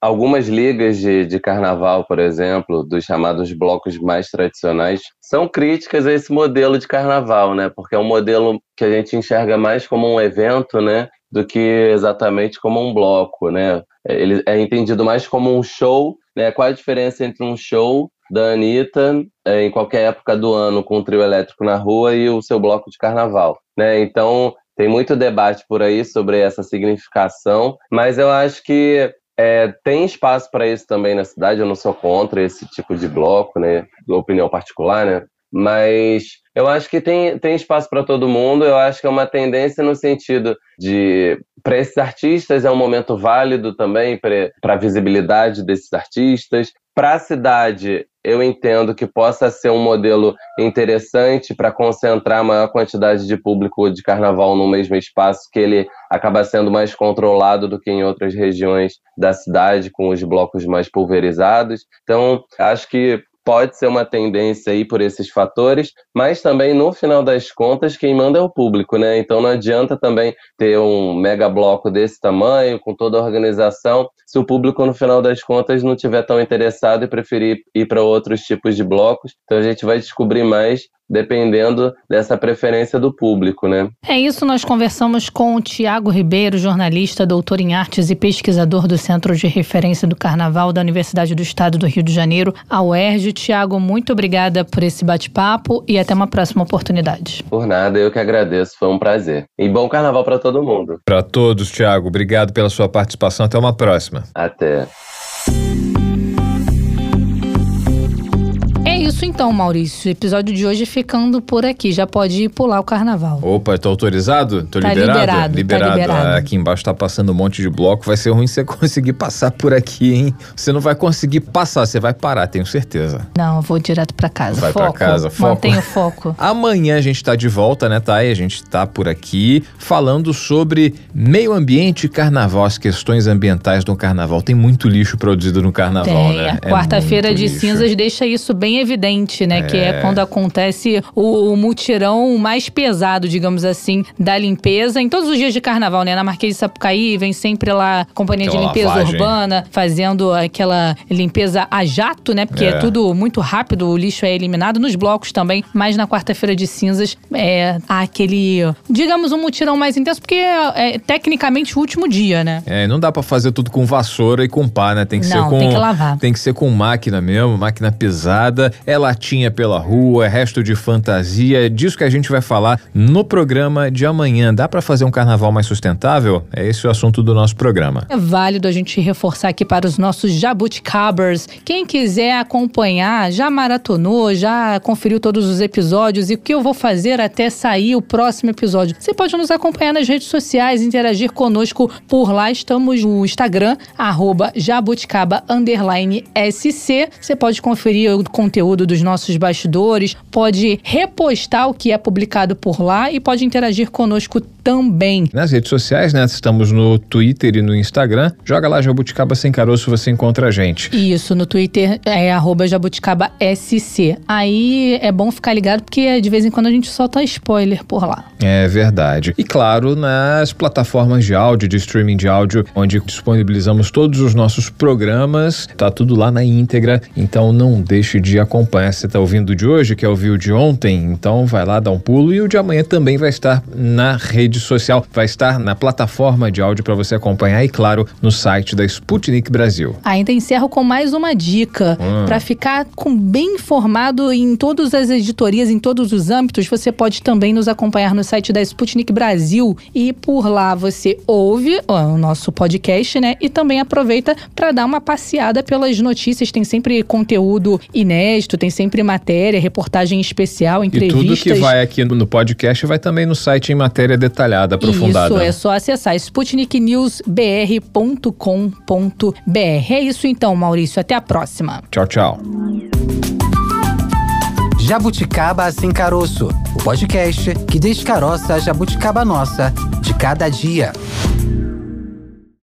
algumas ligas de, de carnaval, por exemplo, dos chamados blocos mais tradicionais, são críticas a esse modelo de carnaval, né? Porque é um modelo que a gente enxerga mais como um evento, né? Do que exatamente como um bloco, né? Ele é entendido mais como um show, né? Qual a diferença entre um show da Anitta é, em qualquer época do ano com o trio elétrico na rua e o seu bloco de carnaval, né? Então tem muito debate por aí sobre essa significação, mas eu acho que é, tem espaço para isso também na cidade. Eu não sou contra esse tipo de bloco, né? Opinião particular, né? Mas eu acho que tem, tem espaço para todo mundo. Eu acho que é uma tendência no sentido de para esses artistas é um momento válido também para a visibilidade desses artistas. Para a cidade, eu entendo que possa ser um modelo interessante para concentrar a maior quantidade de público de carnaval no mesmo espaço, que ele acaba sendo mais controlado do que em outras regiões da cidade, com os blocos mais pulverizados. Então, acho que pode ser uma tendência aí por esses fatores, mas também no final das contas quem manda é o público, né? Então não adianta também ter um mega bloco desse tamanho, com toda a organização, se o público no final das contas não tiver tão interessado e preferir ir para outros tipos de blocos. Então a gente vai descobrir mais dependendo dessa preferência do público, né? É isso, nós conversamos com o Tiago Ribeiro, jornalista, doutor em artes e pesquisador do Centro de Referência do Carnaval da Universidade do Estado do Rio de Janeiro, a UERJ. Tiago, muito obrigada por esse bate-papo e até uma próxima oportunidade. Por nada, eu que agradeço, foi um prazer. E bom carnaval para todo mundo. Para todos, Tiago, obrigado pela sua participação, até uma próxima. Até. Isso então, Maurício. O episódio de hoje ficando por aqui. Já pode ir pular o carnaval. Opa, tô autorizado? Tô tá liberado? Liberado, liberado. Tá liberado. Aqui embaixo tá passando um monte de bloco. Vai ser ruim você conseguir passar por aqui, hein? Você não vai conseguir passar, você vai parar, tenho certeza. Não, eu vou direto para casa. Vai foco. pra casa, foco. Mantenha o foco. Amanhã a gente tá de volta, né, Thay? A gente tá por aqui falando sobre meio ambiente e carnaval, as questões ambientais do carnaval. Tem muito lixo produzido no carnaval, Tem. né? A quarta-feira é de lixo. cinzas deixa isso bem evidente né? Que é quando acontece o, o mutirão mais pesado, digamos assim, da limpeza. Em todos os dias de carnaval, né? Na Marquês de Sapucaí, vem sempre lá a Companhia de Aquela Limpeza lavagem. Urbana fazendo aquela limpeza a jato, né? Porque é. É. tudo muito rápido, o lixo é eliminado. Nos blocos também, mas na quarta-feira de cinzas é há aquele, digamos, um mutirão mais intenso, porque é, é tecnicamente o último dia, né? É, não dá pra fazer tudo com vassoura e com pá, né? Tem que Não, ser com tem que lavar. tem que ser com máquina mesmo, máquina pesada, é latinha pela rua, é resto de fantasia, é disso que a gente vai falar no programa de amanhã. Dá pra fazer um carnaval mais sustentável? É esse o assunto do nosso programa. É válido a gente reforçar aqui para os nossos jabuticabers. Quem quiser acompanhar, já maratonou, já conferiu todos os episódios e o que eu vou fazer até sair o próximo episódio. Você pode nos acompanhar nas redes sociais, interagir conosco por lá. Estamos no Instagram, arroba jabuticaba underline SC. Você pode conferir o conteúdo dos nossos bastidores, pode repostar o que é publicado por lá e pode interagir conosco também. Nas redes sociais, né? Estamos no Twitter e no Instagram. Joga lá Jabuticaba Sem Caroço, você encontra a gente. Isso, no Twitter é arroba jabuticaba SC. Aí é bom ficar ligado porque de vez em quando a gente solta spoiler por lá. É verdade. E claro, nas plataformas de áudio, de streaming de áudio, onde disponibilizamos todos os nossos programas, tá tudo lá na íntegra, então não deixe de acompanhar. Você tá ouvindo de hoje, quer ouvir o de ontem? Então vai lá, dá um pulo. E o de amanhã também vai estar na rede social, vai estar na plataforma de áudio para você acompanhar e, claro, no site da Sputnik Brasil. Ainda encerro com mais uma dica. Hum. Para ficar com bem informado em todas as editorias, em todos os âmbitos, você pode também nos acompanhar no site da Sputnik Brasil. E por lá você ouve ó, o nosso podcast, né? E também aproveita para dar uma passeada pelas notícias. Tem sempre conteúdo inédito, tem sempre matéria, reportagem especial, E entrevistas. tudo que vai aqui no podcast vai também no site em matéria detalhada, aprofundada. Isso, é só acessar sputniknewsbr.com.br. É isso então, Maurício. Até a próxima. Tchau, tchau. Jabuticaba Sem Caroço, o podcast que descaroça a jabuticaba nossa de cada dia.